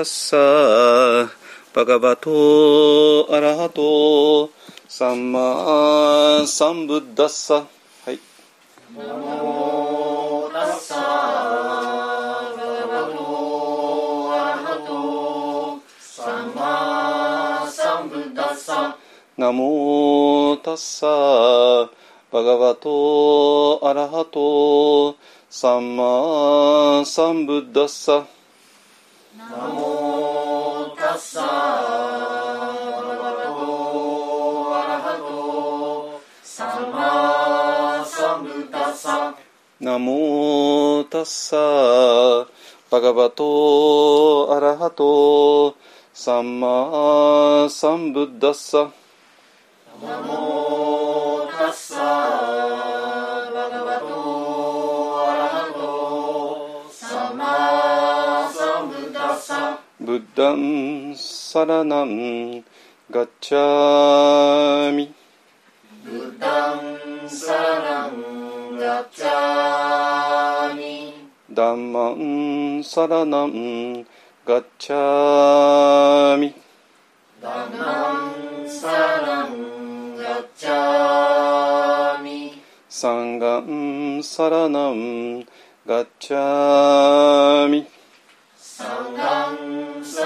タッサバガバトアラハトサンマサンブッダッサはいナモタッサバガバトアラハトサンマサンブッダッサナモタッサバガバトアラハトサンマサンブッダッサナモナモタッサバガバトアラハトサンマサンブッダッサナモブッダンサラナンガッチャミ。ブッダンサラナンガッチャミ。ダンマンサラナンガッチャミ。ダナンマンサラナンガッチャミ。サンガンピサラナンガッチャミ。ブ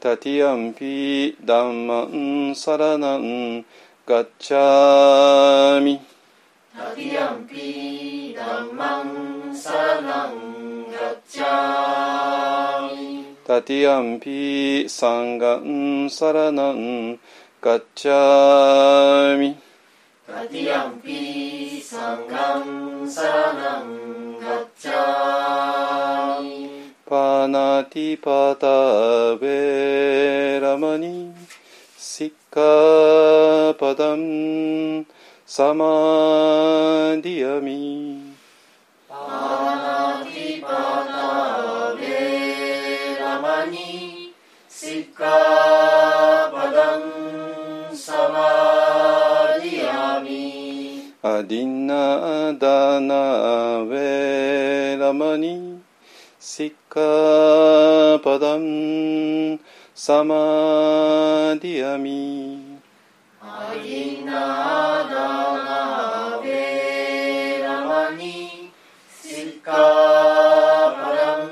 タティアンピダンマンサラナンガッチャミタディアンピダンマンサラナンガッチャミタティアンピサンガンサラナンガッチャミタディアンピサンガンサラナンガッチャミパナティパタベラマニシッカパダンサマディアミパナティパタベラマニシッカパダンサマディアミアディナダナベラマニシッカパダンサマディアミアギナダナベラマニシッカパダン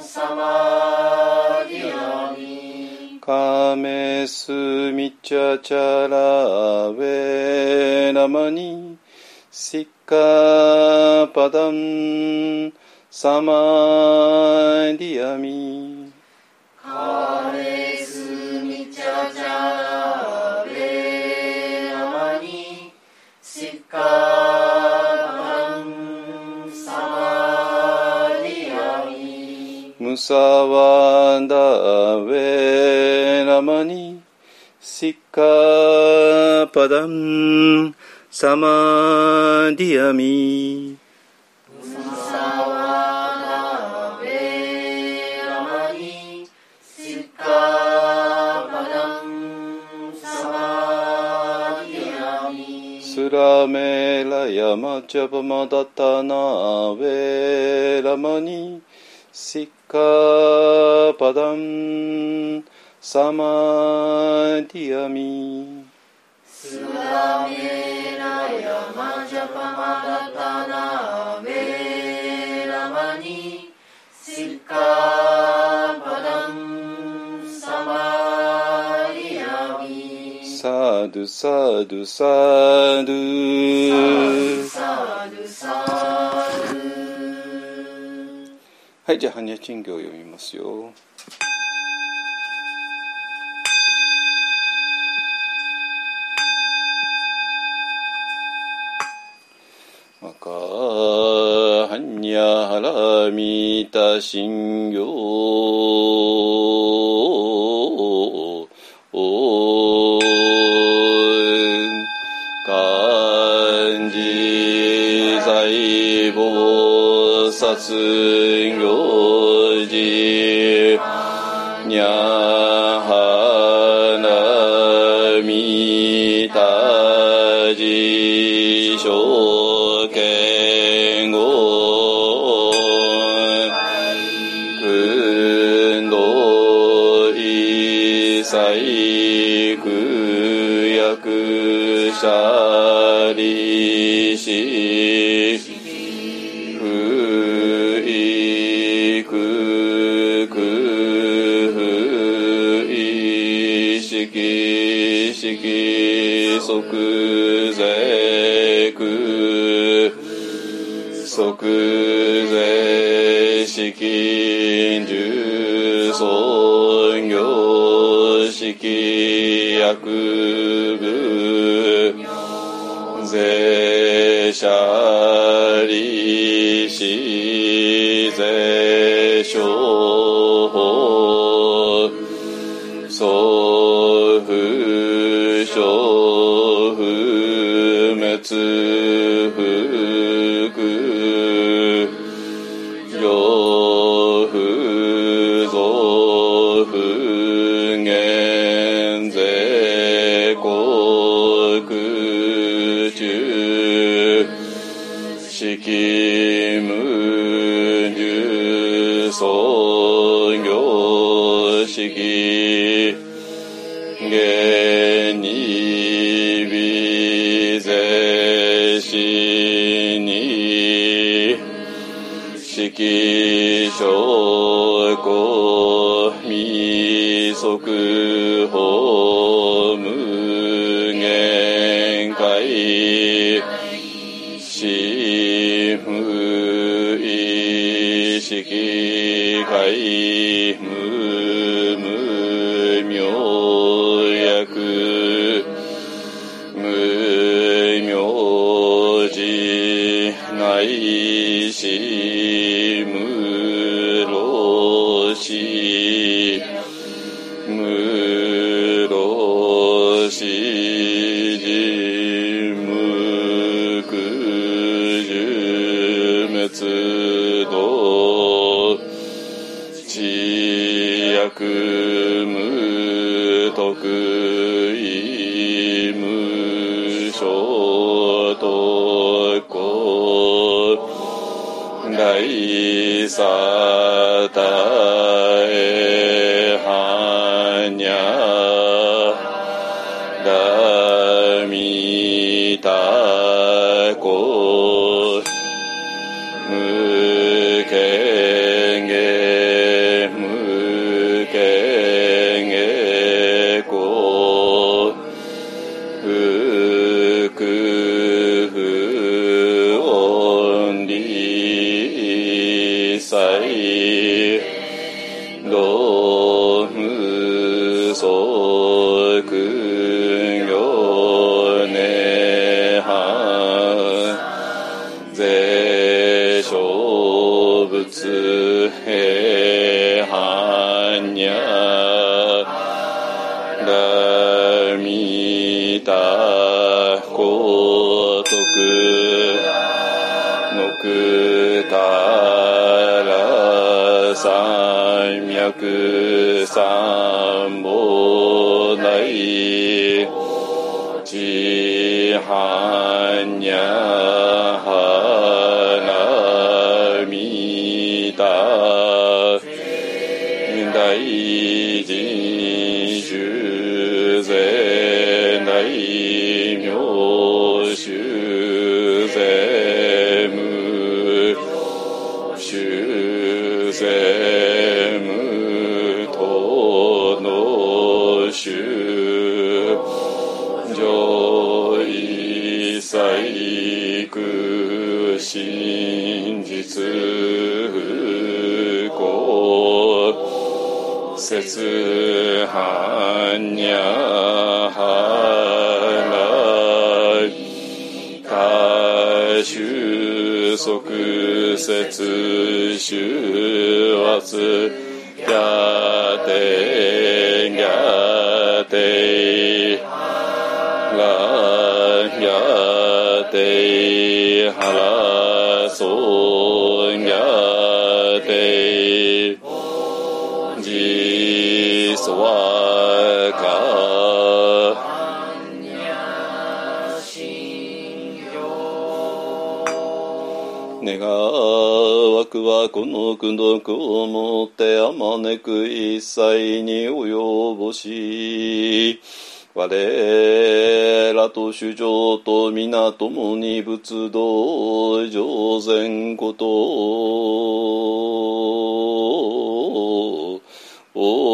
サマディアミカメスミチャチャラベラマニシッカパダンサマーディアミ。カレスミチャチャベラマニシッカパダンサマディアミムサワダベラマニシッカパダン。サマディアミ。サメラヤマジャバマダタナベラマニシッカパダンサマディアミスラメラヤマジャパマダタナベラマニシッカドゥサドゥサドゥサルサルはいじゃあ般若心経を読みますよ。マカ般若ハラミタ心経薩行事にゃはなみたじしょけんごくんどいさいくやくしゃりし即税く。即税資金重創業式薬部。税者利子税商法。uh, 未速報無限界。死無意識界百三もない。願わくはこの功徳をもってあまねく一切に及ぼし我らと主情と皆共に仏道上善ことを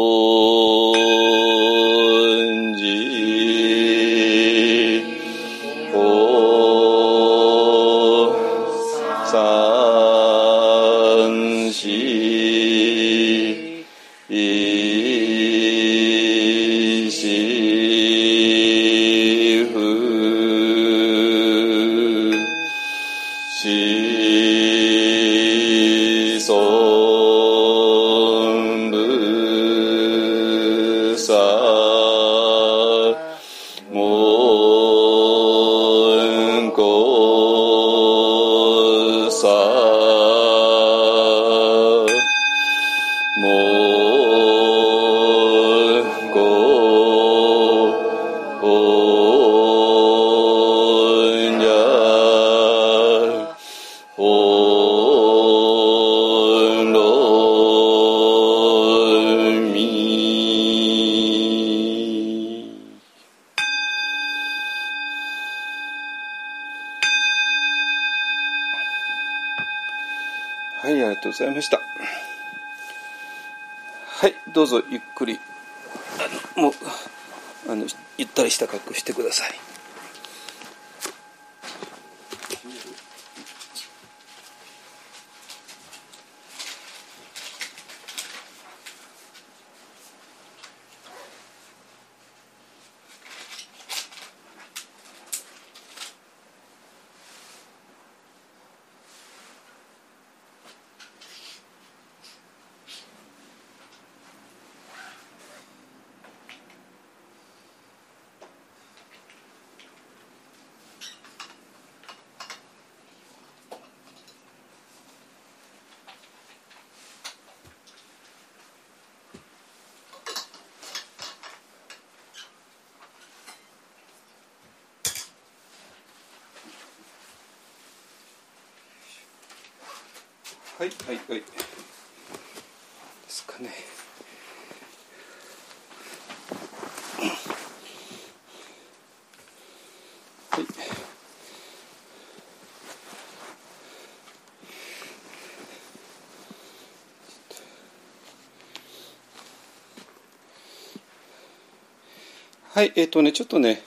はい、えっ、とね、ちょっとね、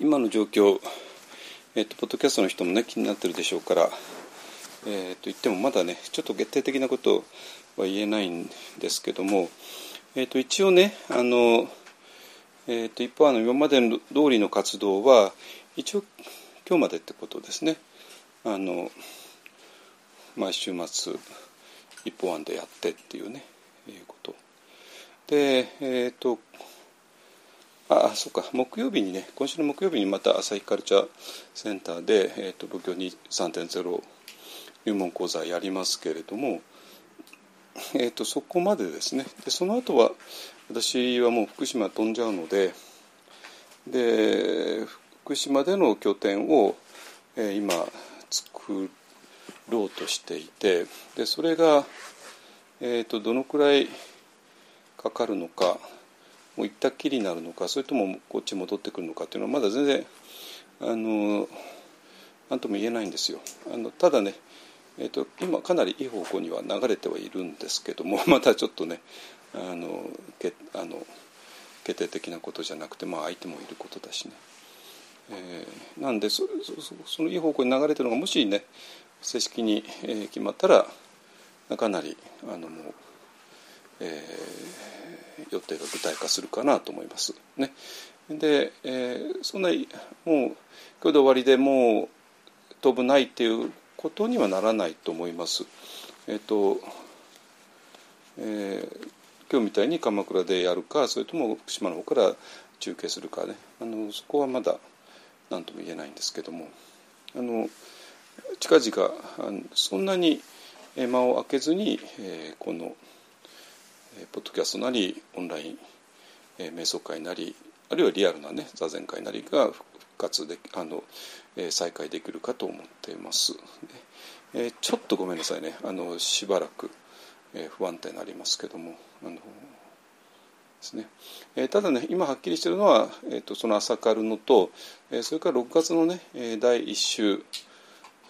今の状況、えっ、と、ポッドキャストの人もね、気になってるでしょうから、えっ、と、言ってもまだね、ちょっと決定的なことは言えないんですけども、えっ、と、一応ね、あの、えっ、と、一方、あの、今までの通りの活動は、一応、今日までってことですね。あの、毎週末、一方案でやってっていうね、で、えっ、と、ああそうか木曜日にね今週の木曜日にまた朝日カルチャーセンターで、えーと、仏教に3.0入門講座やりますけれども、えーと、そこまでですね。でその後は私はもう福島飛んじゃうのでで福島での拠点を、えー、今作ろうとしていてでそれが、えーとどのくらいかかるのかもう行ったっきりになるのかそれともこっち戻ってくるのかっていうのはまだ全然あの何とも言えないんですよ。あのただね、えーと、今かなりいい方向には流れてはいるんですけども またちょっとねあのけあの決定的なことじゃなくて、まあ、相手もいることだしね、えー、なんでそそそのいい方向に流れてるのがもしね正式に、えー、決まったらかなりあのもう、えー、予定が具体化するかなと思います。ね、で、えー、そんなもう今日で終わりでもう飛ぶないっていうことにはならないと思います。えっ、ー、と、えー、今日みたいに鎌倉でやるかそれとも福島の方から中継するかねあのそこはまだ何とも言えないんですけどもあの近々あのそんなに間を空けずに、えー、この、えー、ポッドキャストなりオンライン、えー、瞑想会なりあるいはリアルなね座禅会なりが復活であの、えー、再開できるかと思っています。えー、ちょっとごめんなさいね。あのしばらく、えー、不安定になりますけども。あのですね、えー、ただね今はっきりしてるのは、えーと、その朝カルのと、えー、それから6月のね、えー、第1週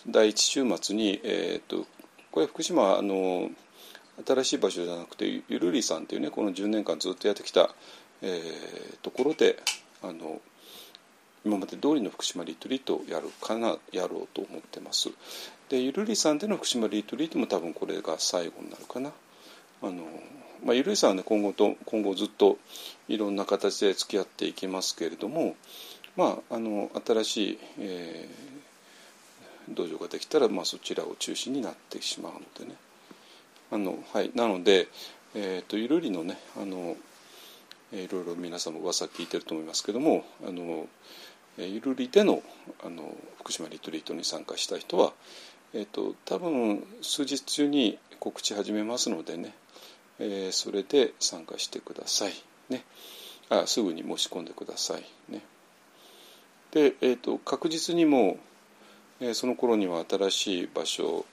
第1週末に、えーと、これ福島あの新しい場所じゃなくてゆるりさんっていうねこの10年間ずっとやってきた、えー、ところであの今まで通りの福島リトリートをやるかなやろうと思ってます。でゆるりさんでの福島リトリートも多分これが最後になるかな。あのまあ、ゆるいさんはね今後と今後ずっといろんな形で付き合っていきますけれども、まあ、あの新しい、えー、道場ができたら、まあ、そちらを中心になってしまうのでね。あの、はい、なので、えーと、ゆるりのねあのいろいろ皆さんも噂聞いてると思いますけどもあのゆるりでのあの福島リトリートに参加した人は、えーと多分数日中に告知始めますのでねえー、それで参加してください。ね、あすぐに申し込んでください。ね、で、えーと、確実にも、えー、その頃には新しい場所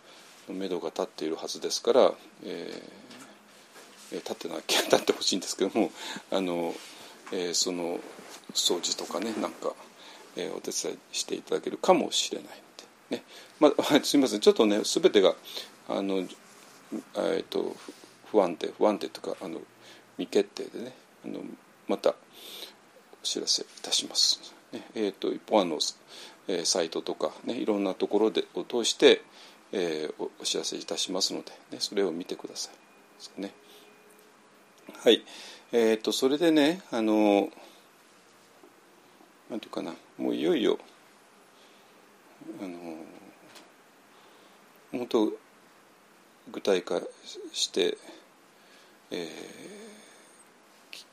のめどが立っているはずですから、えー、立ってなきゃ 立ってほしいんですけどもあの、えー、その掃除とかねなんか、えー、お手伝いしていただけるかもしれないので、ね。まあ、すみません。ちょっとね全てがあの、えーと不安定不安定とかあの未決定でねあのまたお知らせいたします。ね。えーと、一方あの、えー、サイトとか、ね、いろんなところでを通して、えー、お知らせいたしますので、ね、それを見てください。ね、はい、えーと、それでねあのなんていうかなもういよいよあの本当具体化してえー、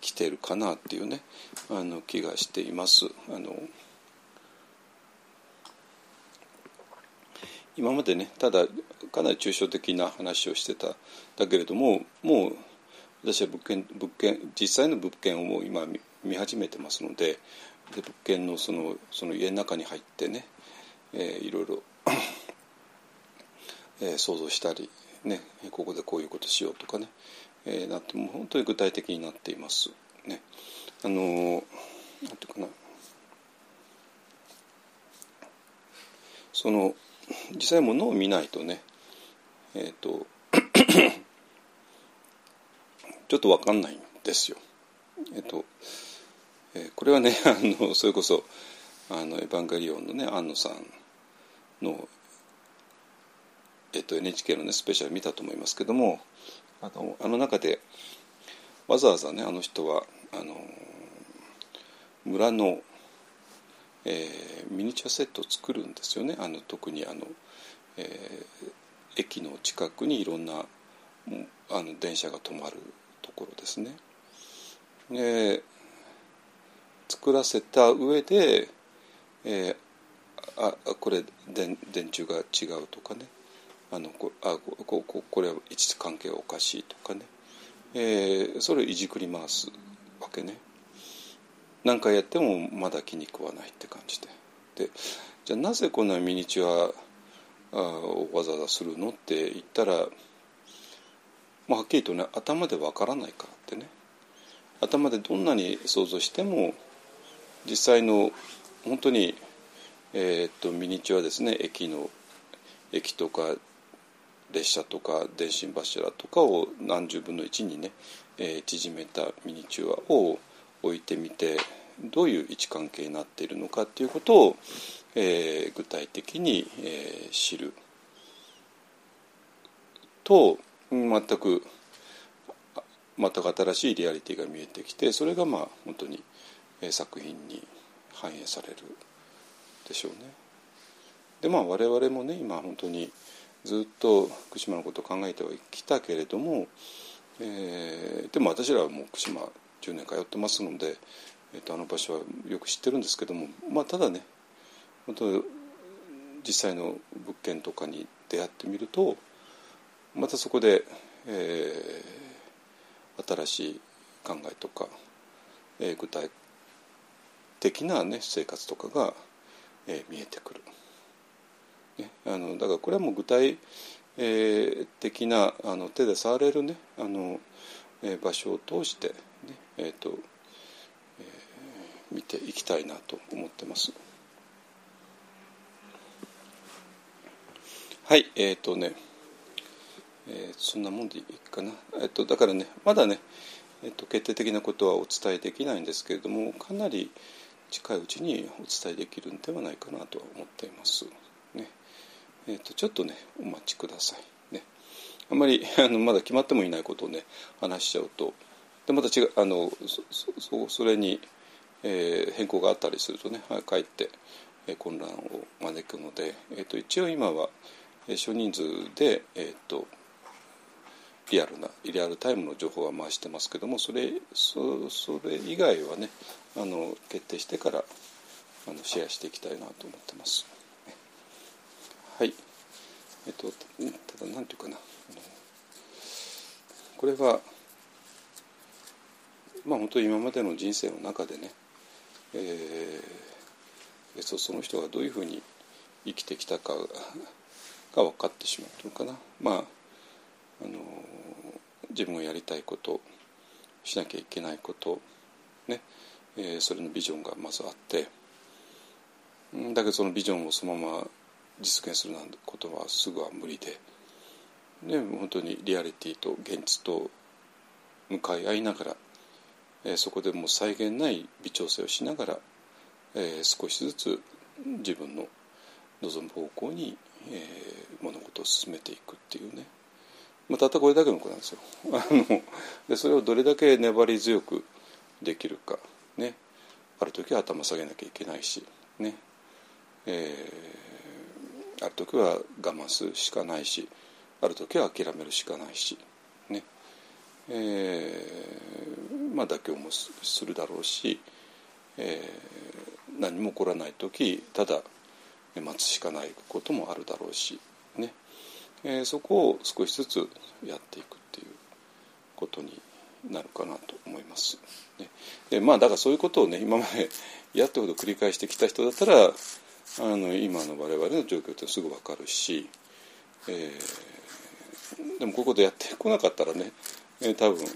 来てるかなっていうねあの気がしています。あの今までねただかなり抽象的な話をしてただけれどももう私は物件物件実際の物件をもう今見始めてますのでで物件のそのその家の中に入ってね、えー、いろいろ えー、想像したり、ね、ここでこういうことしようとかね、えー、なってもう本当に具体的になっています。ね、あのなんていうかなその実際ものを見ないとねえっ、ー、とちょっと分かんないんですよ。えっ、ー、と、えー、これはね あのそれこそあのエヴァンゲリオンのね安野さんの、えっと、NHK のねスペシャル見たと思いますけどもあのあの中でわざわざねあの人はあの村の、えー、ミニチュアセットを作るんですよね。あの特にあの、えー、駅の近くにいろんなあの電車が止まるところですね。で作らせた上で、えー、あこれ電電柱が違うとかね。あのこあこここれは位置関係がおかしいとかね、えー、それをいじくり回すわけね。何回やってもまだ気に食わないって感じで。でじゃあなぜこんなミニチュアをわざわざするのって言ったら、まあ、はっきりとね頭でわからないからってね。頭でどんなに想像しても実際の本当に、えー、っとミニチュアですね。駅の駅とか列車とか電信柱とかを何十分の1にね、えー、縮めたミニチュアを置いてみて、どういう位置関係になっているのかっていうことを、えー、具体的に、えー、知ると全く全く新しいリアリティが見えてきてそれがまあ本当に、えー、作品に反映されるでしょうね。でまあ我々もね今本当にずっと福島のことを考えてはきたけれども、えー、でも私らはもう福島10年通ってますので、えー、とあの場所はよく知ってるんですけども、まあ、ただね本当実際の物件とかに出会ってみるとまたそこで、えー、新しい考えとか、えー、具体的な、ね、生活とかが、えー、見えてくる。ね、あのだからこれはもう具体、えー、的なあの手で触れるねあの、えー、場所を通して、えーとえー、見ていきたいなと思ってます。はいえっ、ー、とね、えー、そんなもんでいいかな、えーと、だからねまだね、えーと、決定的なことはお伝えできないんですけれどもかなり近いうちにお伝えできるんではないかなとは思っています。ねえーと、ちょっとねお待ちください。ね、あんまりあのまだ決まってもいないことをね話しちゃうとでまた違うあのそそれに、えー、変更があったりするとねかえって、えー、混乱を招くので、えー、と一応今は少人数で、えー、とリアルなリアルタイムの情報は回してますけどもそれそそれ以外はねあの決定してからあのシェアしていきたいなと思ってます。はいえっとただ何て言うかなこれはまあ本当に今までの人生の中でね、えー、その人がどういうふうに生きてきたかが分かってしまうというかな。まああの自分がやりたいことしなきゃいけないことね、えー、それのビジョンがまずあってだけどそのビジョンをそのまま実現するなんてことはすぐは無理でで本当にリアリティと現実と向かい合いながら、え、そこでもう際限ない微調整をしながら、え、少しずつ自分の望む方向に、え、物事を進めていくっていうね、まあ、たったこれだけのことなんですよ。あのでそれをどれだけ粘り強くできるかね。ある時は頭下げなきゃいけないしね、えーある時は我慢するしかないしある時は諦めるしかないしね。えー、まあ妥協もするだろうし、えー、何も起こらない時ただ待つしかないこともあるだろうしね、えー、そこを少しずつやっていくっていうことになるかなと思います。ね、でまあだからそういうことをね今まで やってほど繰り返してきた人だったらあの今の我々の状況ってすぐ分かるし、えー、でもここでやってこなかったらね、えー、多分。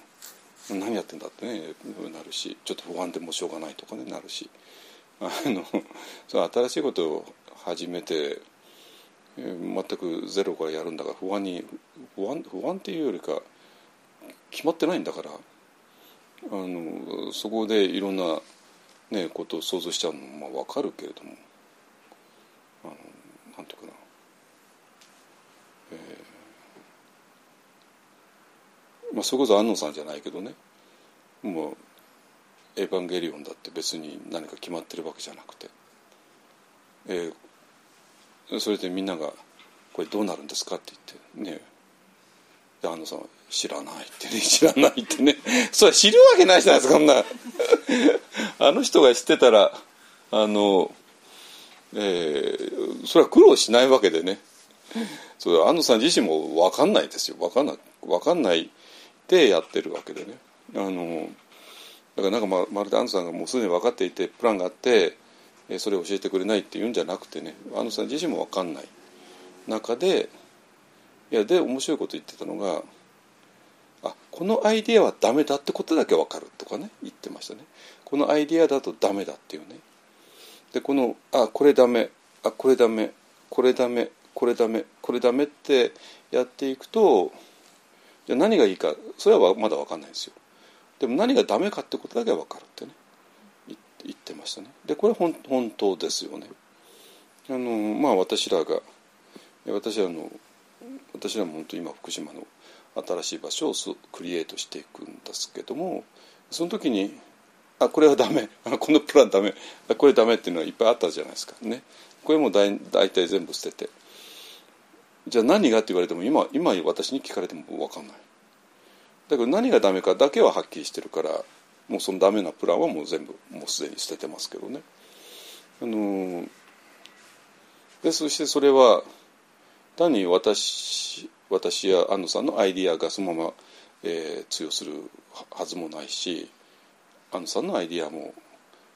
何やってんだってねなるしちょっと不安でもしょうがないとかねなるし。あのそ新しいことを始めて、えー、全くゼロからやるんだから不安に不安不安っていうよりか決まってないんだから。あのそこでいろんな、ね、ことを想像しちゃうのもまあ分かるけれども。あのなんていうかな、えー、まあそれこそ安野さんじゃないけどね。もう「エヴァンゲリオン」だって別に何か決まってるわけじゃなくて、えー、それでみんなが「これどうなるんですか?」って言ってねで安野さんは「知らない」ってね。知らないってね。それ知るわけないじゃないですかこんな。あの人が知ってたらあのえー、それは苦労しないわけでね。それ安野さん自身も分かんないですよ。分かんない分かんないでやってるわけでね。あのだからなんかままるで安野さんがもうすでに分かっていてプランがあってそれを教えてくれないっていうんじゃなくてね安野さん自身も分かんない。中でいやで面白いこと言ってたのがあこのアイディアはダメだってことだけ分かるとかね言ってましたね。このアイディアだとダメだっていうね。でこのあこれダメあこれダメこれダメこれダメこれダメってやっていくとじゃ何がいいかそれはまだ分かんないですよ。でも何がダメかってことだけは分かるってね。言ってましたね。でこれは本当ですよね。あのまあ私らが私らの私らも本当今福島の新しい場所をクリエイトしていくんですけどもその時にあこれはダメ。このプランダメ。これダメっていうのはいっぱいあったじゃないですか。ね。これも大大体全部捨てて。じゃあ何がって言われても今今私に聞かれても分かんない。だけど何がダメかだけははっきりしてるからもうそのダメなプランはもう全部もうすでに捨ててますけどね。あのでそしてそれは単に私私や安野さんのアイディアがそのまま、えー、通用するはずもないし安野さんのアイディアも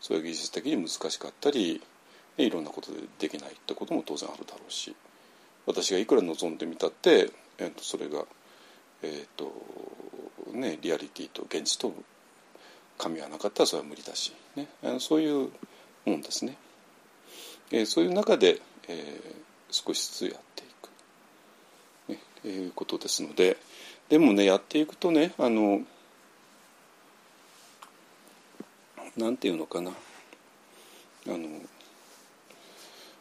そういう技術的に難しかったりいろんなことでできないってことも当然あるだろうし。私がいくら望んでみたって、えー、とそれが、えーとね、リアリティと現実と噛み合わなかったらそれは無理だし、ね、そういうもんですね。えー、そういう中で、えー、少しずつやっていく、ねえー、いうことですのででもねやっていくとねあのなんていうのかなあの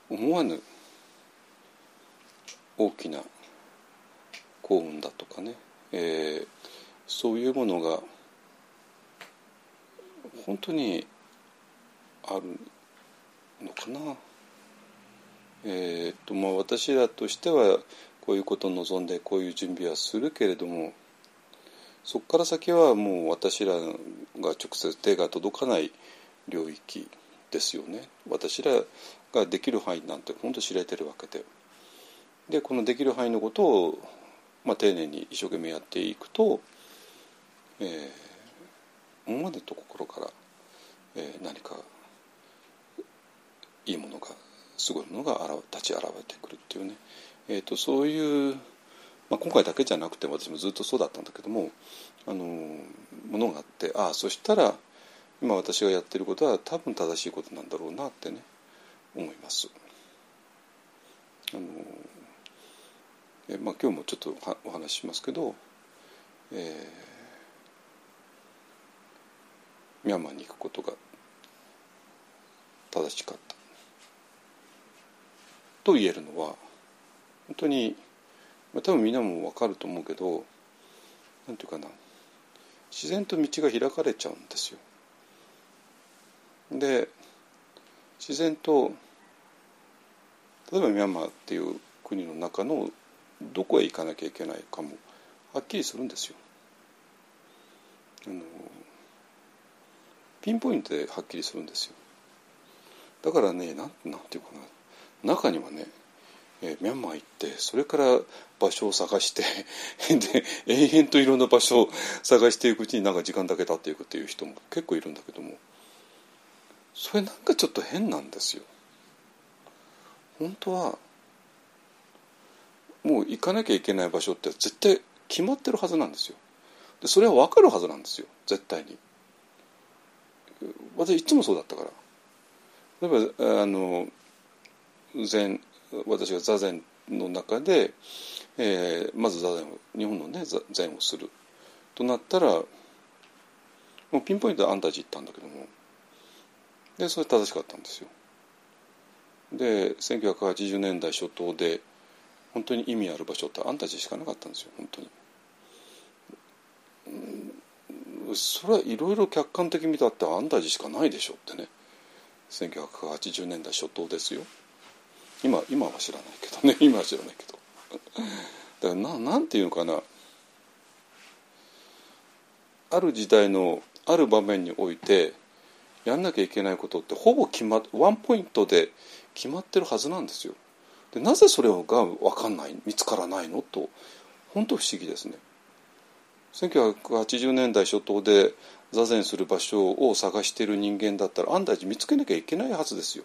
思わぬ大きな幸運だとかね、えー、そういうものが本当にあるのかな。えーとまあ、私らとしてはこういうことを望んでこういう準備はするけれどもそこから先はもう私らが直接手が届かない領域ですよね。私らができる範囲なんて本当知れてるわけで。でこのできる範囲のことを、まあ、丁寧に一生懸命やっていくと、えー、思わぬところから、えー、何かいいものがすごいものが立ち現れてくるっていうね、えーと、そういう、まあ、今回だけじゃなくて私もずっとそうだったんだけどもあのものがあってああそしたら今私がやってることは多分正しいことなんだろうなってね思います。あのえまあ、今日もちょっとお話ししますけど、えー、ミャンマーに行くことが正しかったと言えるのは本当に、まあ、多分みんなも分かると思うけどなんていうかな自然と道が開かれちゃうんですよ。で自然と例えばミャンマーっていう国の中のどこへ行かなきゃいけないかもはっきりするんですよ。あのピンポイントではっきりするんですよ。だからねなんなんていうかな中にはね、え、ミャンマー行ってそれから場所を探して で延々といろんな場所を探していくうちになんか時間だけ経っていくっていう人も結構いるんだけどもそれなんかちょっと変なんですよ。本当はもう行かなきゃいけない場所って絶対決まってるはずなんですよ。でそれは分かるはずなんですよ絶対に。私いつもそうだったから。例えばあの禅私が座禅の中で、えー、まず座禅を日本のね禅をするとなったらもうピンポイントで安泰寺行ったんだけどもでそれ正しかったんですよ。で1980年代初頭で本当に意味ある場所ってあんたちしかなかったんですよ本当に。それはいろいろ客観的に見たってあんたちしかないでしょってね。1980年代初頭ですよ。今今は知らないけどね。今は知らないけど。だからななんていうのかな。ある時代のある場面においてやんなきゃいけないことってほぼ決まワンポイントで決まってるはずなんですよ。でなぜそれが分かんない見つからないのと本当不思議ですね。1980年代初頭で座禅する場所を探している人間だったら安泰寺見つけなきゃいけないはずですよ。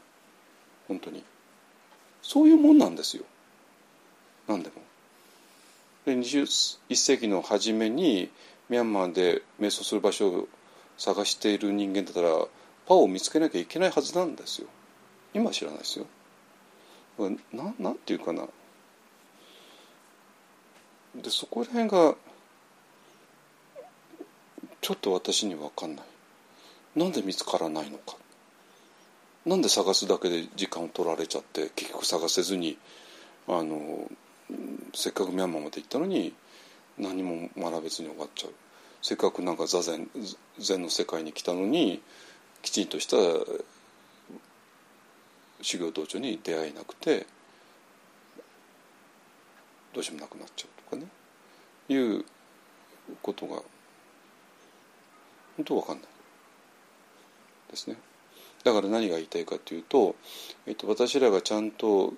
本当に。そういうもんなんですよ。何でも。で21世紀の初めにミャンマーで瞑想する場所を探している人間だったらパオを見つけなきゃいけないはずなんですよ。今は知らないですよ。ななんていうかな。でそこら辺がちょっと私に分かんない。なんで見つからないのか。なんで探すだけで時間を取られちゃって結局探せずにあのせっかくミャンマーまで行ったのに何も学べずに終わっちゃう。せっかくなんか座禅禅の世界に来たのにきちんとした修行道場に出会えなくてどうしようもなくなっちゃうとかね。いうことが本当わかんない。ですね。だから何が言いたいかというと、えっと、私らがちゃんと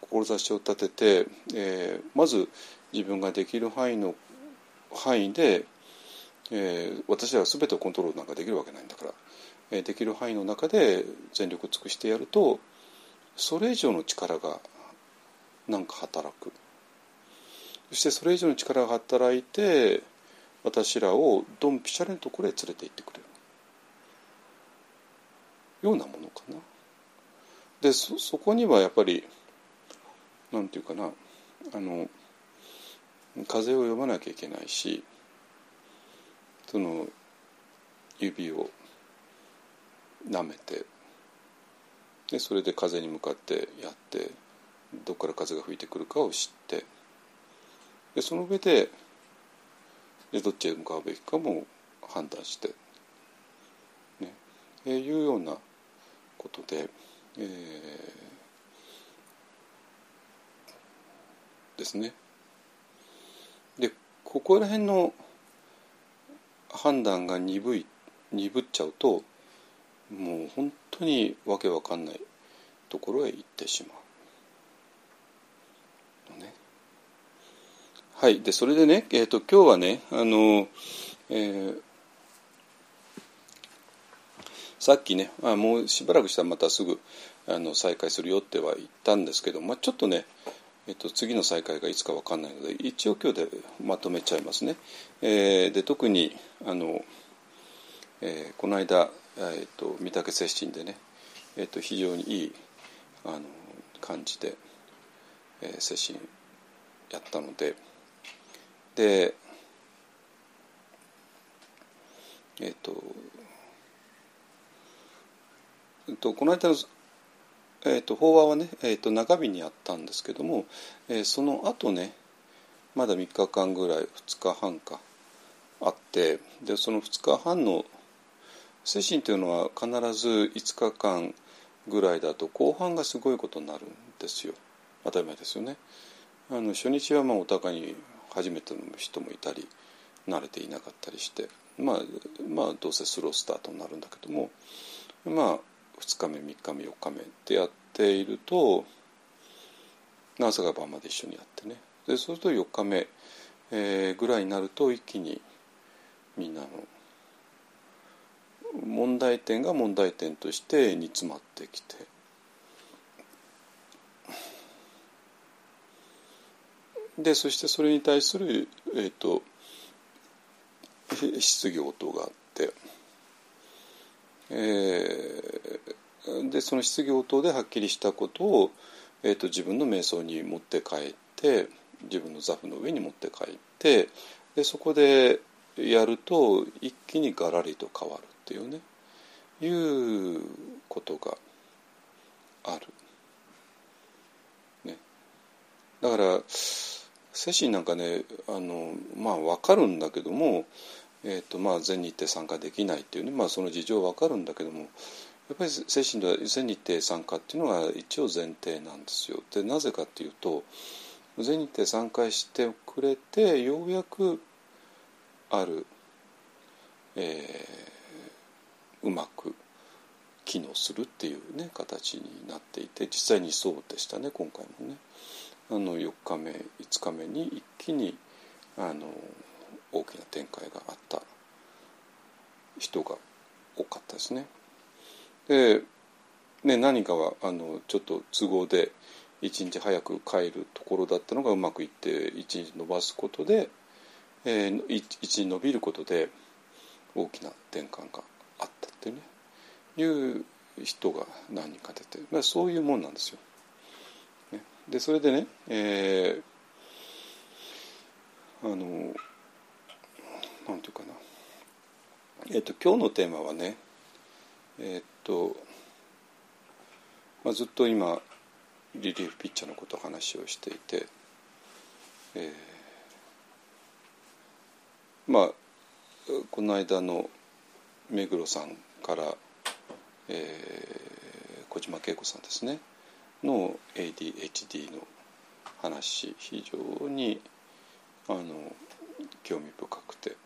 志を立てて、えー、まず自分ができる範囲の範囲で、えー、私らは全てをコントロールなんかできるわけないんだから、できる範囲の中で全力を尽くしてやるとそれ以上の力がなんか働くそしてそれ以上の力が働いて私らをドンピシャリのところへ連れて行ってくれるようなものかな。でそそこにはやっぱりなんていうかなあの風を読まなきゃいけないしその指を舐めてでそれで風に向かってやってどこから風が吹いてくるかを知ってでその上ででどっちへ向かうべきかも判断して、ね、えー、いうようなことで、えー、ですね。でここら辺の判断が鈍い鈍っちゃうともう本当にわけわかんないところへ行ってしまう。ね、はいでそれでね、えーと、今日はねあの、えーさっきね、あ、もうしばらくしたらまたすぐあの再開するよっては言ったんですけど、まあ、ちょっとね、えっと、次の再開がいつか分かんないので一応今日でまとめちゃいますね。えー、で特にあの、えー、この間、えっと、御嶽接心でね、えっと、非常にいいあの感じで、えー、接心やったのででえっととこの間の、えーと、法話はね、えーと、中日にやったんですけども、えー、その後ねまだ3日間ぐらい2日半かあってでその2日半の精神というのは必ず5日間ぐらいだと後半がすごいことになるんですよ当たり前ですよね。あの初日はまあお互いに初めての人もいたり慣れていなかったりしてまあまあどうせスロースタートになるんだけどもまあ2日目3日目4日目ってやっていると朝が晩まで一緒にやってねでそうすると4日目、えー、ぐらいになると一気にみんなの問題点が問題点として煮詰まってきてでそしてそれに対する、えーと、質疑応答があって。えー、でその質疑応答ではっきりしたことを、えーと、自分の瞑想に持って帰って自分の座布の上に持って帰ってでそこでやると一気にガラリと変わるっていうねいうことがある。ね、だから精神なんかねあのまあ分かるんだけどもえーとまあ、全日程参加できないっていうね、まあ、その事情分かるんだけどもやっぱり精神では全日程参加っていうのが一応前提なんですよ。でなぜかっていうと全日程参加してくれてようやくある、えー、うまく機能するっていうね形になっていて実際にそうでしたね今回もね。あの4日目5日目に一気にあの大きな展開があった人が多かったですね。でね何かはあのちょっと都合で一日早く帰るところだったのがうまくいって一日伸ばすことで、えー、一日伸びることで大きな転換がってねいう人が何人か出て、まあ、そういうもんなんですよ。ね、でそれでね、えー、あのなんていうかなえっ、と今日のテーマはねえっ、とまあ、ずっと今リリーフピッチャーのことを話をしていて、えー、まあこの間の目黒さんから、えー、小島恵子さんですね。の ADHD の話非常にあの興味深くて。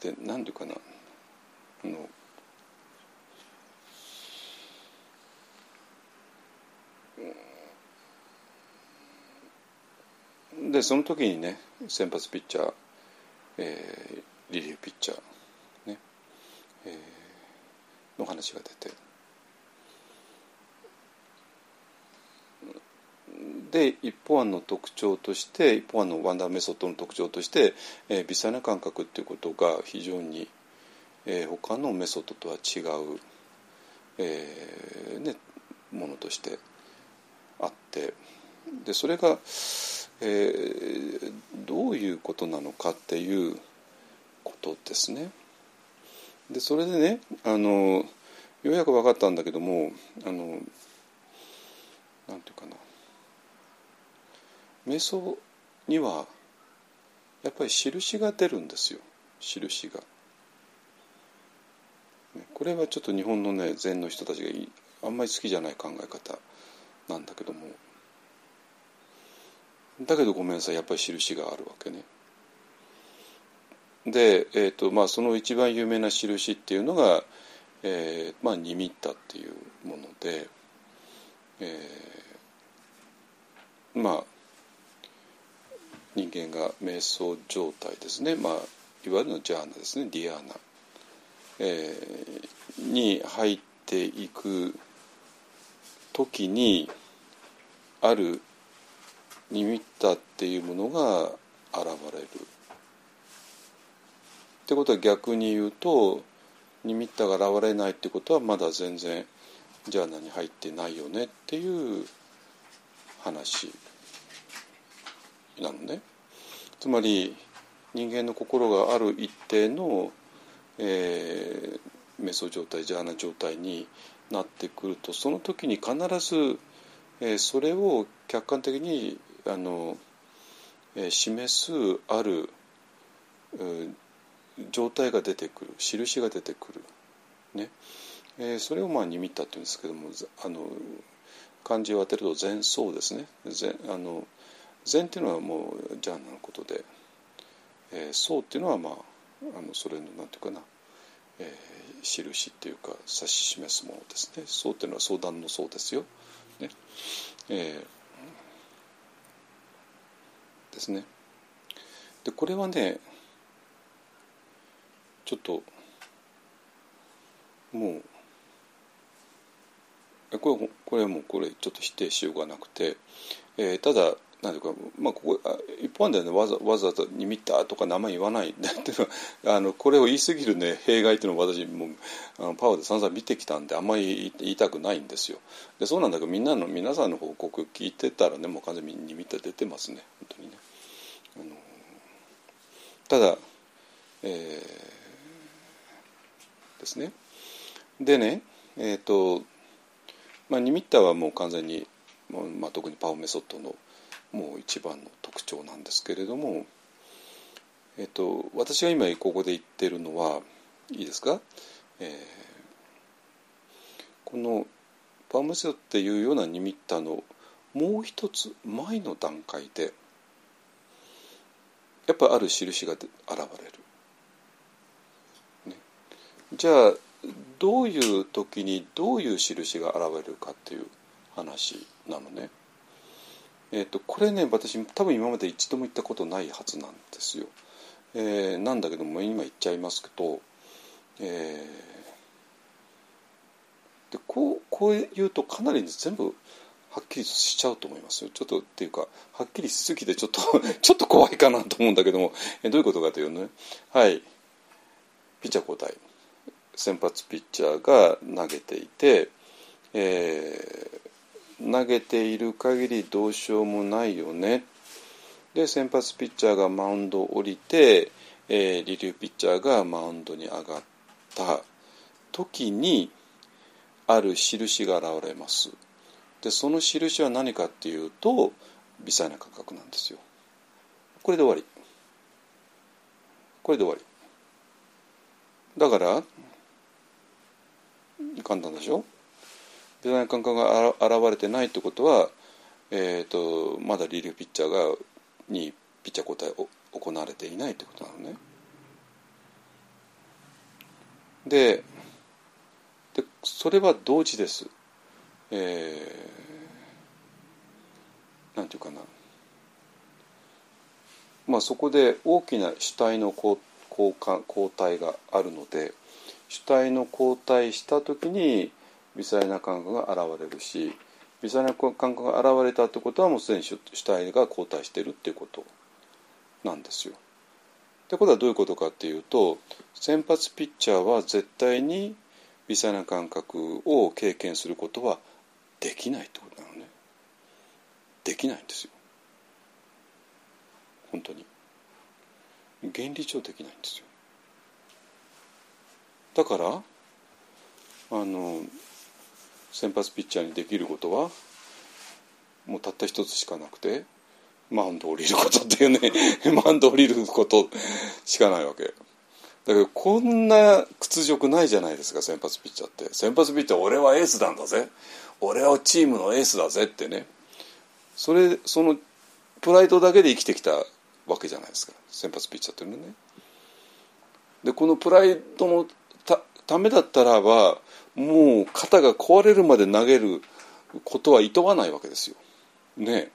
で何ていうかな。あのでその時にね先発ピッチャー、えー、リリーフピッチャー、ねえー、の話が出て。で一方案の特徴として一方案のワンダーメソッドの特徴として、えー、微細な感覚っていうことが非常に、えー、他のメソッドとは違う、えーね、ものとしてあって。でそれが、えー、どういうことなのかっていうことですね。でそれでねあのようやく分かったんだけどもあのなんていうかな瞑想にはやっぱり印が出るんですよ印が。これはちょっと日本のね禅の人たちがあんまり好きじゃない考え方なんだけどもだけどごめんなさいやっぱり印があるわけね。で、えーとまあ、その一番有名な印っていうのが、えーまあ、ニミッタっていうもので、えー、まあ人間が瞑想状態ですね、まあ、いわゆるのジャーナですね。ディアーナ、えー、に入っていく時にあるニミッタっていうものが現れる。ってことは逆に言うとニミッタが現れないってことはまだ全然ジャーナに入ってないよねっていう話なのね。つまり人間の心がある一定の、えー、瞑想状態ジャーナ状態になってくるとその時に必ず、えー、それを客観的にあの、えー、示すある、状態が出てくる印が出てくる、ね。えー、それをまあニミッタっていうんですけどもあの漢字を当てると前奏ですね。前あの禅っていうのはもうジャンナのことで、えー、僧っていうのはまああのそれのなんていうかな、えー、印っていうか指し示すものですね。僧っていうのは相談の僧ですよ、ね。えー、ですね。でこれはねちょっともうこれこれもこれちょっと否定しようがなくて、えー、ただなんていうか、まあ、ここ一般ではねわざわざと「にみった」とか名前言わないっていうのは あのこれを言い過ぎるね弊害っていうのを私もあのパワーで散々見てきたんであんまり言いたくないんですよ。でそうなんだけどみんなの皆さんの報告聞いてたらねもう完全に「にみた」出てますね。本当にね。あのただえー、ですねでねえっ、ー、とまあニミッタはもう完全に、まあ、特にパオメソッドのもう一番の特徴なんですけれども、えっと、私が今ここで言ってるのはいいですか、えー、このパームセオっていうようなニミッタのもう一つ前の段階でやっぱある印が現れる。じゃあどういう時にどういう印が現れるかっていう話なのね。えーと、これね私多分今まで一度も言ったことないはずなんですよ。えー、なんだけども今言っちゃいますけど、えー、でこうこう言うとかなり全部はっきりしちゃうと思いますよ。ちょっとっていうかはっきりしすぎてちょっと ちょっと怖いかなと思うんだけども、えー、どういうことかというとね。はい。ピッチャー交代先発ピッチャーが投げていて、えー、投げている限りどうしようもないよね。で先発ピッチャーがマウンドを降りて、えー、リリーピッチャーがマウンドに上がった。時にある印が現れます。でその印は何かっていうと微細な感覚なんですよ。これで終わり。これで終わり。だから簡単でしょ？微細な感覚が現れてないってことは、えーと、まだリリーフピッチャーがにピッチャー交代を行われていないってことなのね。ででそれは同時です。えー、なんていうかなまあそこで大きな主体の交換交代があるので主体の交代した時に微細な感覚が現れるし微細な感覚が現れたってことはもうすでに主体が交代してるっていうことなんですよ。ってことはどういうことかっていうと先発ピッチャーは絶対に微細な感覚を経験することはできないってことなのね。できないんですよ。本当に。原理上できないんですよ。だからあの先発ピッチャーにできることはもうたった一つしかなくてマウンド降りることっていうね マウンド降りることしかないわけ。だけどこんな屈辱ないじゃないですか先発ピッチャーって。先発ピッチャー俺はエースなんだぜ。俺はチームのエースだぜってね。それそのプライドだけで生きてきたわけじゃないですか。先発ピッチャーっていうのね。でこのプライドのたためだったらばもう肩が壊れるまで投げることはいとわないわけですよ。ね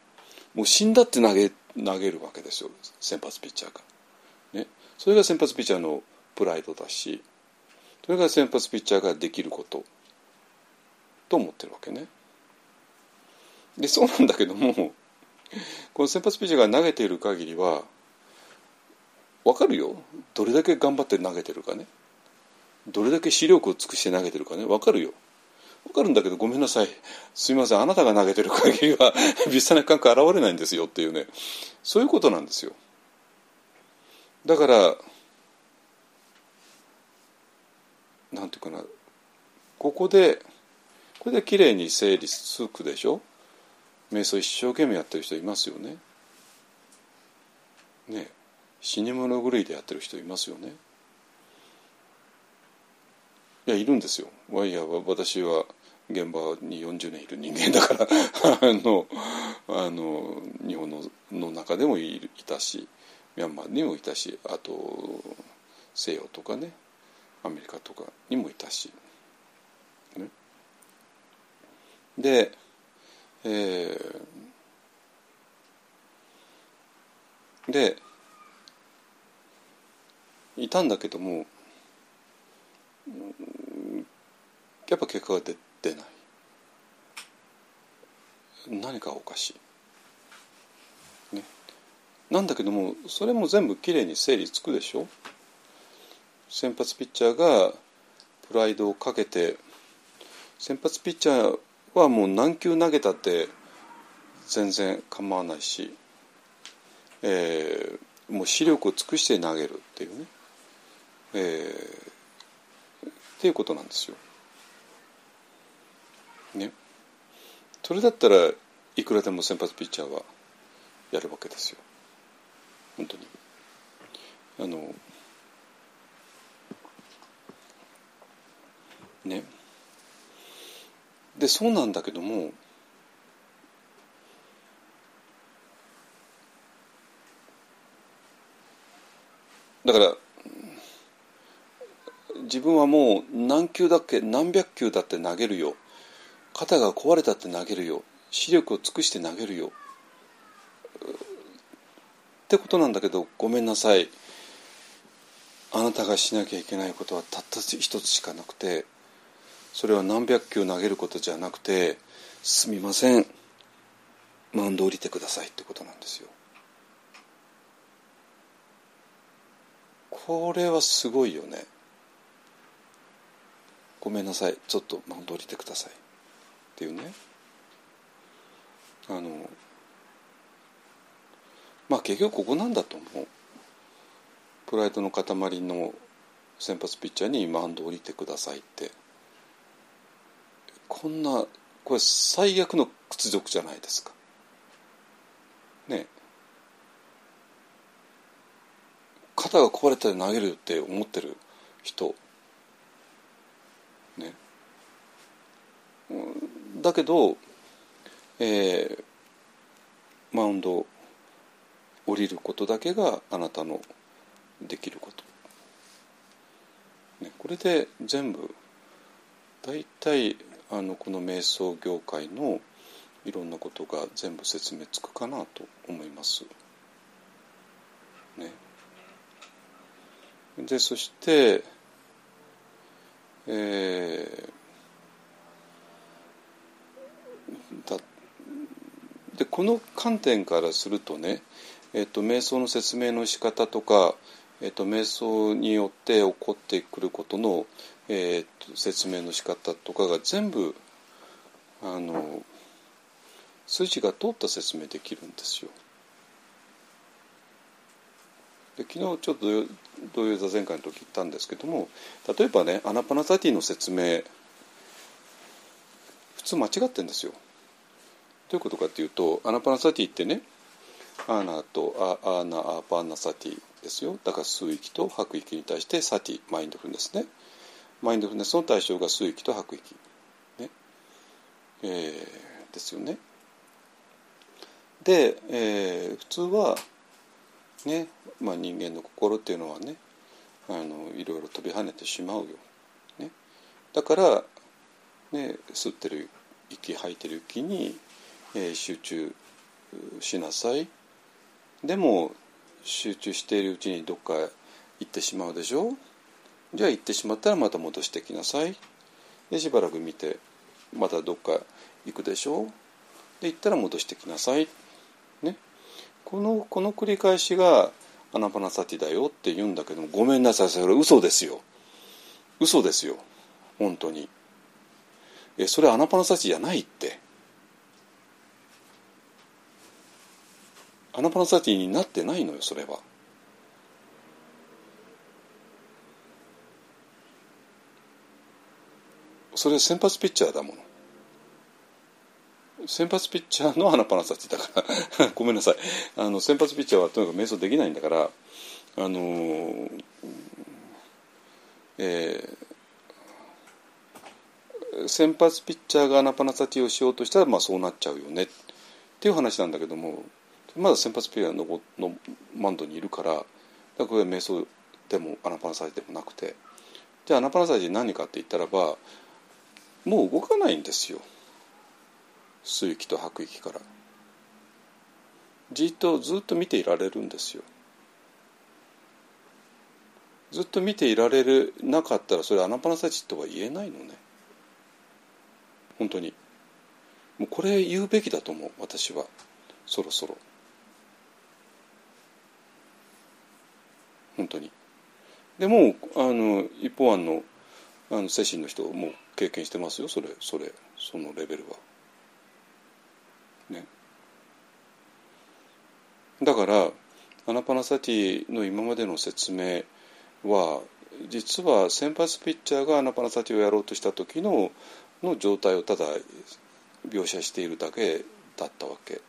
もう死んだって投げ投げるわけですよ先発ピッチャーが。ね、それが先発ピッチャーのプライドだしそれが先発ピッチャーができることと思ってるわけね。でそうなんだけどもこの先発ピッチャーが投げている限りは分かるよどれだけ頑張って投げてるかね。どれだけ視力を尽くして投げてるかね。分かるよ。分かるんだけどごめんなさい。すみません。あなたが投げてる限りは微細な感覚現れないんですよっていうね。そういうことなんですよ。だからなんていうかな。ここでこれで綺麗に整理つくでしょ。瞑想一生懸命やってる人いますよね。ね死に物狂いでやってる人いますよね。いやいるんですよ。いや私は現場に40年いる人間だから あのあの日本のの中でもいたしミャンマーにもいたしあと西洋とかねアメリカとかにもいたし、ね、で、えー、でいたんだけどもやっぱ結果が出出ない。何かおかしい、ね、なんだけどもそれも全部きれいに整理つくでしょ。先発ピッチャーがプライドをかけて先発ピッチャーはもう何球投げたって全然構わないし、えー、もう視力を尽くして投げるっていうね、えー、っていうことなんですよ。ね。それだったらいくらでも先発ピッチャーはやるわけですよ。本当に。あのね。でそうなんだけどもだから自分はもう何球だっけ何百球だって投げるよ肩が壊れたって投げるよ。視力を尽くして投げるよ。ってことなんだけどごめんなさい。あなたがしなきゃいけないことはたった一つしかなくてそれは何百球投げることじゃなくてすみません。マウンド降りてくださいってことなんですよ。これはすごいよね。ごめんなさい。ちょっとマウンド降りてください。っていうね。あのまあ結局ここなんだと思う。プライドの塊の先発ピッチャーにマウンド降りてくださいって。こんなこれ最悪の屈辱じゃないですか。ね。肩が壊れたら投げるって思ってる人。ね。だけど、えー、マウンド降りることだけがあなたのできること、ね、これで全部大体あのこの瞑想業界のいろんなことが全部説明つくかなと思います。ね、でそして、えー、だでこの観点からするとね、えっと、瞑想の説明の仕方とか、えっと、瞑想によって起こってくることの、えー、説明の仕方とかが全部あの筋が通った説明できるんですよ。で昨日ちょっと土曜座禅会の時言ったんですけども例えばねアナパナサティの説明普通間違ってるんですよ。どういうことかっていうとアナパナサティってねアナとアーナアパナサティですよだから吸う息と吐く息に対してサティ mindfulness ねマインドフルネスの対象が吸う息と吐く息、ねえー、ですよね。で、えー、普通は、ねまあ、人間の心っていうのはねあのいろいろ飛び跳ねてしまうよ。ね、だから、ね、吸ってる息吐いてる息に、えー、集中しなさい。でも集中しているうちにどっか行ってしまうでしょ？じゃあ行ってしまったらまた戻してきなさい。でしばらく見てまたどっか行くでしょ？で行ったら戻してきなさい、ね、このこの繰り返しがアナパナサティだよって言うんだけどもごめんなさい。それ嘘ですよ。嘘ですよ。本当に。えそれアナパナサティじゃないって。アナパナサティになってないのよそれは。それ先発ピッチャーだもの。先発ピッチャーのアナパナサティだから。ごめんなさい。あの先発ピッチャーはとにかく瞑想できないんだからあのえー、先発ピッチャーがアナパナサティをしようとしたらまあそうなっちゃうよね。っていう話なんだけどもまだ先発ピッチャーのマウンドにいるからだからこれ瞑想でもアナパナサティでもなくて。じゃあアナパナサティ何かって言ったらばもう動かないんですよ。吸う息と吐く息から。じっとずっと見ていられるんですよ。ずっと見ていられるなかったらそれアナパナサティとは言えないのね。本当に。もうこれ言うべきだと思う私は。そろそろ。本当にでもあの一方案のあの精神の人も経験してますよそれそれそのレベルは。ね。だからアナパナサティの今までの説明は実は先発ピッチャーがアナパナサティをやろうとした時のの状態をただ描写しているだけだったわけ。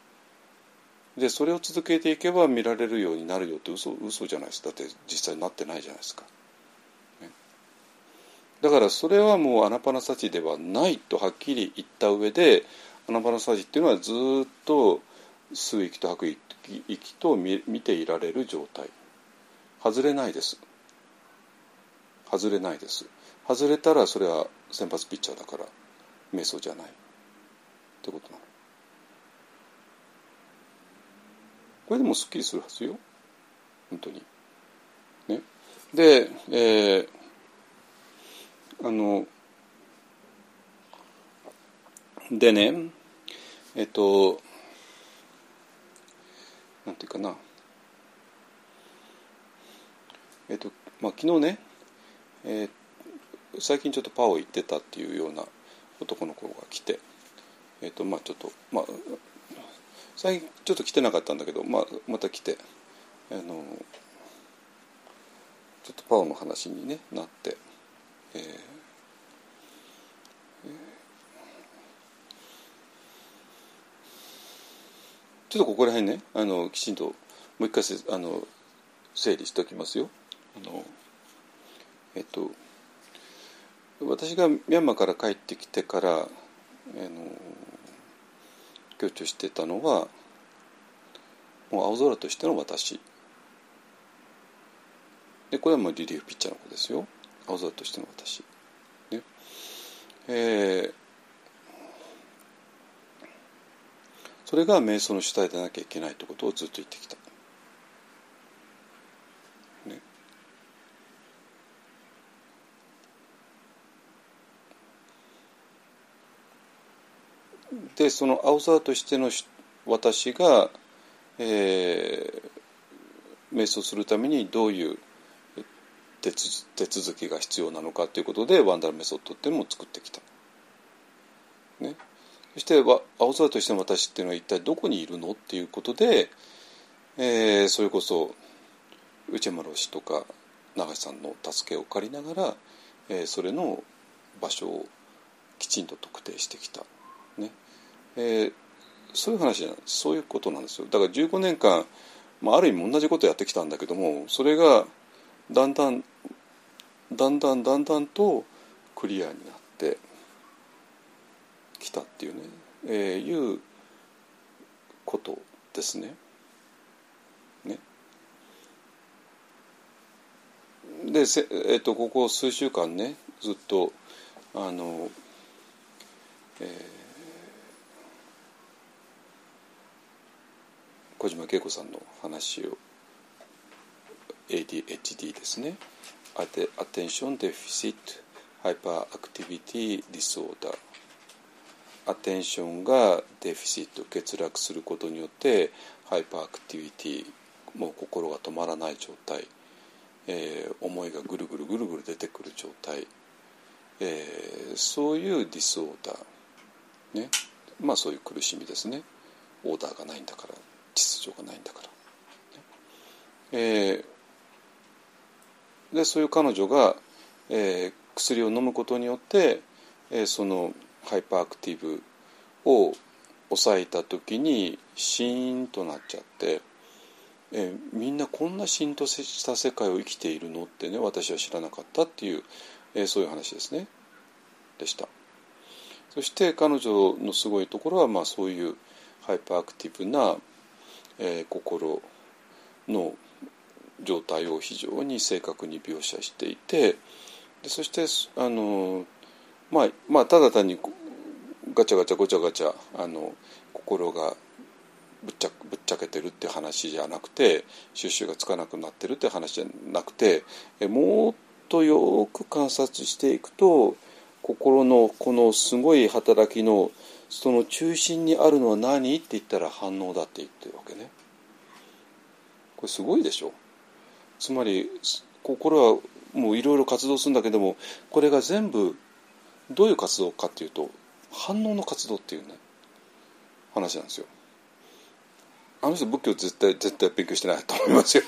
でそれを続けていけば見られるようになるよって嘘嘘じゃないです。だって実際なってないじゃないですか。だからそれはもうアナパナサチではないとはっきり言った上でアナパナサチっていうのはずっと吸う息と吐く息と見ていられる状態。外れないです。外れないです。外れたらそれは先発ピッチャーだから瞑想じゃない。ってことなの。これでもすっきりするはずよ。本当に。ね。で、えー、あのでねえっとなんていうかな。えっとまあ昨日ね、えー、最近ちょっとパオ行ってたっていうような男の子が来てえっとまあちょっとまあ最近ちょっと来てなかったんだけど、まあ、また来て。あのちょっとパオの話に、ね、なって、えーちょっとここら辺ねあのきちんともう一回あの整理しておきますよ。あのえっと私がミャンマーから帰ってきてから、えの強調してたのはもう青空としての私でこれはもうリリーフピッチャーの子ですよ青空としての私。ねえー、それが瞑想の主体でなきゃいけないってことをずっと言ってきた。でその青空としての私が、えー、瞑想するためにどういう手続きが必要なのかということでワンダーメソッドっていうのも作ってきた。ね、そして青空としての私っていうのは一体どこにいるのっていうことで、えー、それこそ内山老師とか永井さんの助けを借りながら、えー、それの場所をきちんと特定してきた。えー、そういう話じゃないそういうことなんですよだから15年間、まあ、ある意味同じことやってきたんだけどもそれがだんだんだんだんだんだんとクリアになってきたっていうね、えー、いうことですね。ねで、えーと、ここ数週間ねずっとあの、えー、小島恵子さんの話を ADHD ですね。Attention Deficit Hyperactivity Disorder attention が deficit 欠落することによって hyperactivity もう心が止まらない状態、えー、思いがぐるぐるぐるぐる出てくる状態、えー、そういう disorder ね。まあそういう苦しみですね。オーダーがないんだから。秩序がないんだから、えー、でそういう彼女が、えー、薬を飲むことによって、えー、その hyperactive を抑えた時にシーンとなっちゃって、えー、みんなこんなシーンとした世界を生きているのってね私は知らなかったっていう、えー、そういう話ですね。でした。そして彼女のすごいところは、まあ、そういう hyperactive な、えー、心の状態を非常に正確に描写していてでそしてあのまあ、まあただ単にガチャガチャごちゃガチャあの心がぶっちゃぶっちゃけてるって話じゃなくて収拾がつかなくなってるって話じゃなくてえもっとよく観察していくと心のこのすごい働きのその中心にあるのは何って言ったら反応だって言ってるわけね。これすごいでしょつまり心はもういろいろ活動するんだけどもこれが全部どういう活動かっていうと反応の活動っていうね話なんですよ。あの人仏教絶対絶対勉強してないと思いますよ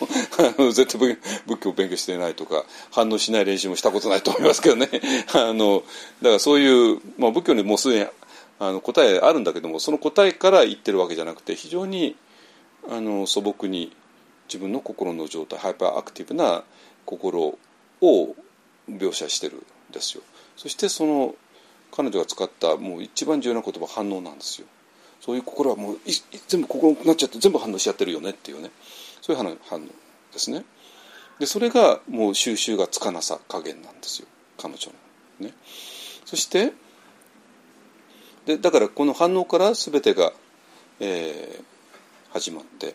絶対仏教勉強してないとか反応しない練習もしたことないと思いますけどねあのだからそういう、まあ、仏教にもうすでにあの答えあるんだけどもその答えから言ってるわけじゃなくて非常にあの素朴に自分の心の状態 hyperactive な心を描写してるんですよ。そしてその彼女が使ったもう一番重要な言葉反応なんですよ。そういう心はもう全部心なっちゃって全部反応しちゃってるよねっていうね。そういう反応ですね。でそれがもう収集がつかなさ加減なんですよ。彼女のね。そしてでだからこの反応から全てが、えー、始まって。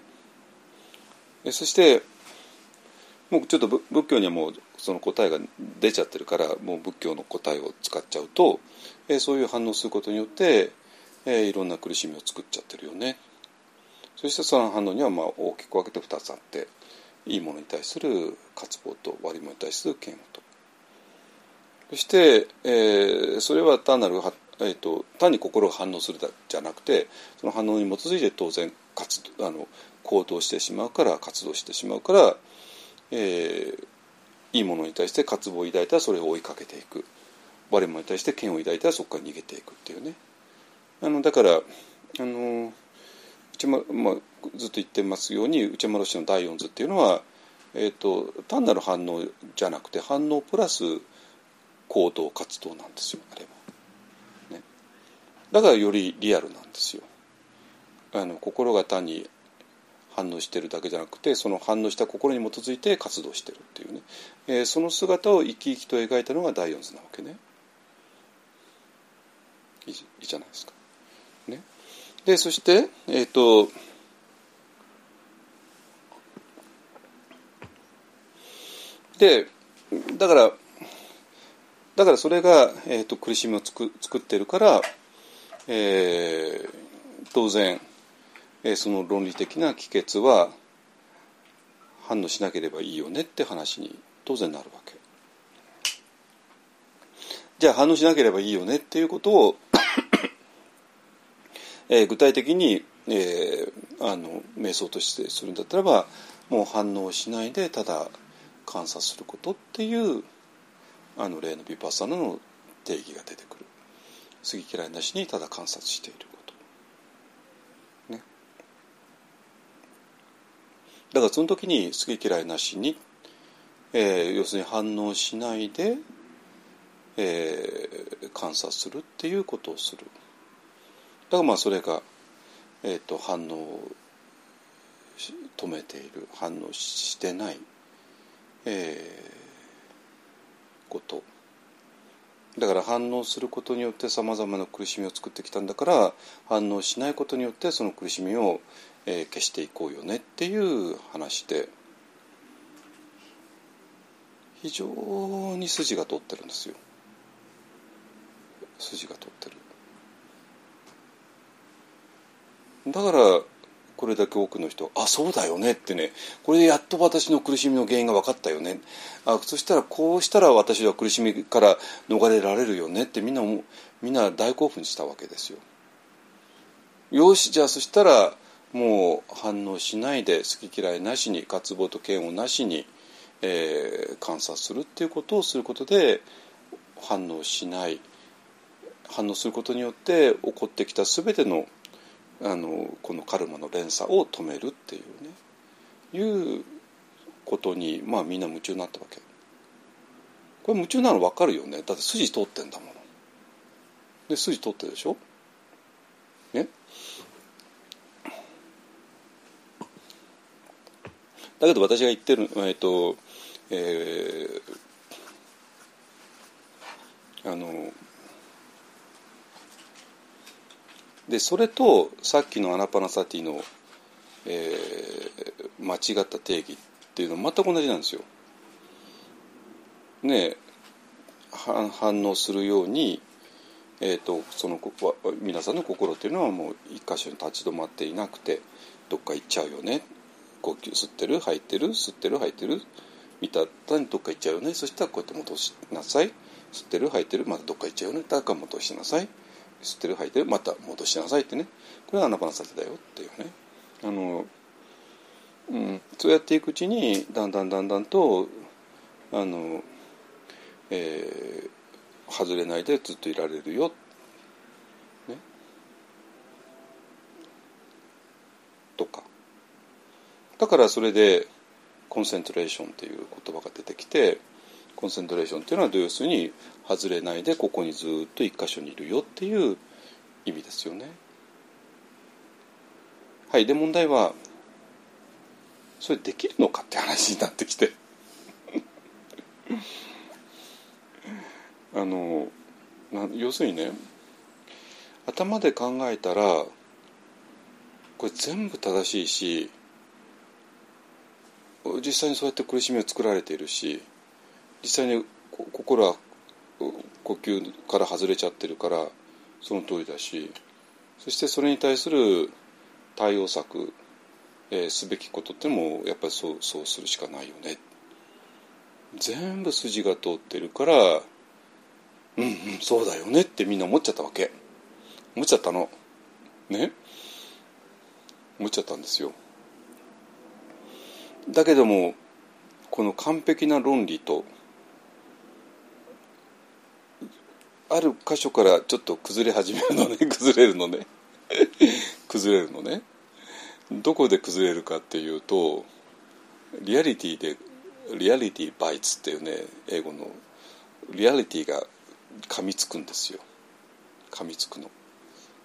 そしてもうちょっと仏教にはもうその答えが出ちゃってるからもう仏教の答えを使っちゃうと、えー、そういう反応することによって、えー、いろんな苦しみを作っちゃってるよね。そしてその反応にはまあ大きく分けて2つあっていいものに対する渇望と悪いものに対する嫌悪と。そして、えー、それは単なるえーと、単に心が反応するじゃなくてその反応に基づいて当然活あの行動してしまうから活動してしまうからえー、いいものに対して渇望を抱いたらそれを追いかけていく。悪いものに対して嫌悪を抱いたらそこから逃げていくっていうね。あのだからあの内ままあ、ずっと言ってますように内丸氏の第四図っていうのは、えーと、単なる反応じゃなくて反応プラス行動活動なんですよあれは、だからよりリアルなんですよ。あの心が単に反応してるだけじゃなくてその反応した心に基づいて活動してるっていうね、えー、その姿を生き生きと描いたのが第四図なわけね。いいじゃないですか。ね、でそしてえっ、ー、とでだからだからそれが、えーと、苦しみをつく作ってるから、えー、当然、えー、その論理的な帰結は反応しなければいいよねって話に当然なるわけ。じゃあ反応しなければいいよねっていうことを えー、具体的に、えー、あの瞑想としてするんだったらばもう反応しないでただ観察することっていうあの例のヴィパッサナの定義が出てくる好き嫌いなしにただ観察していること。ね。だからその時に好き嫌いなしに、えー、要するに反応しないで、えー、観察するっていうことをする。だからまあそれが、えーと、反応を止めている反応してないえー、こと。だから反応することによってさまざまな苦しみを作ってきたんだから反応しないことによってその苦しみを、えー、消していこうよねっていう話で。非常に筋が通ってるんですよ。筋が通ってる。だからこれだけ多くの人あそうだよねってねこれでやっと私の苦しみの原因が分かったよねあそしたらこうしたら私は苦しみから逃れられるよねってみんなみんな大興奮したわけですよ。よしじゃあそしたらもう反応しないで好き嫌いなしに渇望と嫌悪なしに、えー、観察するっていうことをすることで反応しない反応することによって起こってきた全てのあのこのカルマの連鎖を止めるっていうね。いうことにまあみんな夢中になったわけ。これ夢中なの分かるよね。だって筋通ってんだもの。で筋通ってるでしょ？ね？だけど私が言ってるえっ、とえー、あのでそれとさっきのアナパナサティの、えー、間違った定義っていうのは全く同じなんですよ。ね反応するように、えーと、その皆さんの心っていうのはもう一箇所に立ち止まっていなくてどっか行っちゃうよね。呼吸吸ってる吐いてる吸ってる吐いてる。見たったにどっか行っちゃうよね。そしたらこうやって戻しなさい。吸ってる吐いてるまたどっか行っちゃうよね。だから戻しなさい。吸ってる吐いてるまた戻しなさいってね。これはアナパナサテだよっていうね。あの、うん、そうやっていくうちにだんだんだんだんとあの、えー、外れないでずっといられるよ、ね、とか。だからそれでコンセントレーションっていう言葉が出てきてコンセントレーションっていうのは要するに外れないでここにずっと一箇所にいるよっていう意味ですよね。はいで問題はそれできるのかって話になってきて あの要するにね頭で考えたらこれ全部正しいし実際にそうやって苦しみを作られているし実際に心は呼吸から外れちゃってるからその通りだしそしてそれに対する対応策、えー、すべきことってもやっぱりそうそうするしかないよね。全部筋が通ってるからうんうんそうだよねってみんな思っちゃったわけ。思っちゃったの。ね？思っちゃったんですよ。だけどもこの完璧な論理とある箇所からちょっと崩れ始めるのね。崩れるのね。崩れるのね。どこで崩れるかっていうとリアリティでリアリティバイツっていうね英語のリアリティが噛みつくんですよ。噛みつくの。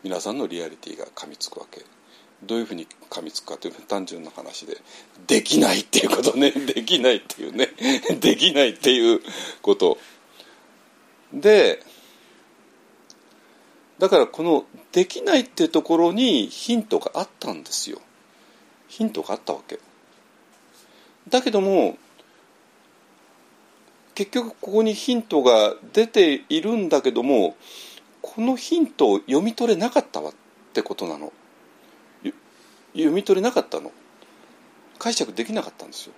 皆さんのリアリティが噛みつくわけ。どういうふうに噛みつくかという単純な話でできないっていうことね。できないっていうね。できないっていうこと。でだからこのできないっていうところにヒントがあったんですよ。ヒントがあったわけ。だけども結局ここにヒントが出ているんだけどもこのヒントを読み取れなかったわってことなの。読み取れなかったの。解釈できなかったんですよ。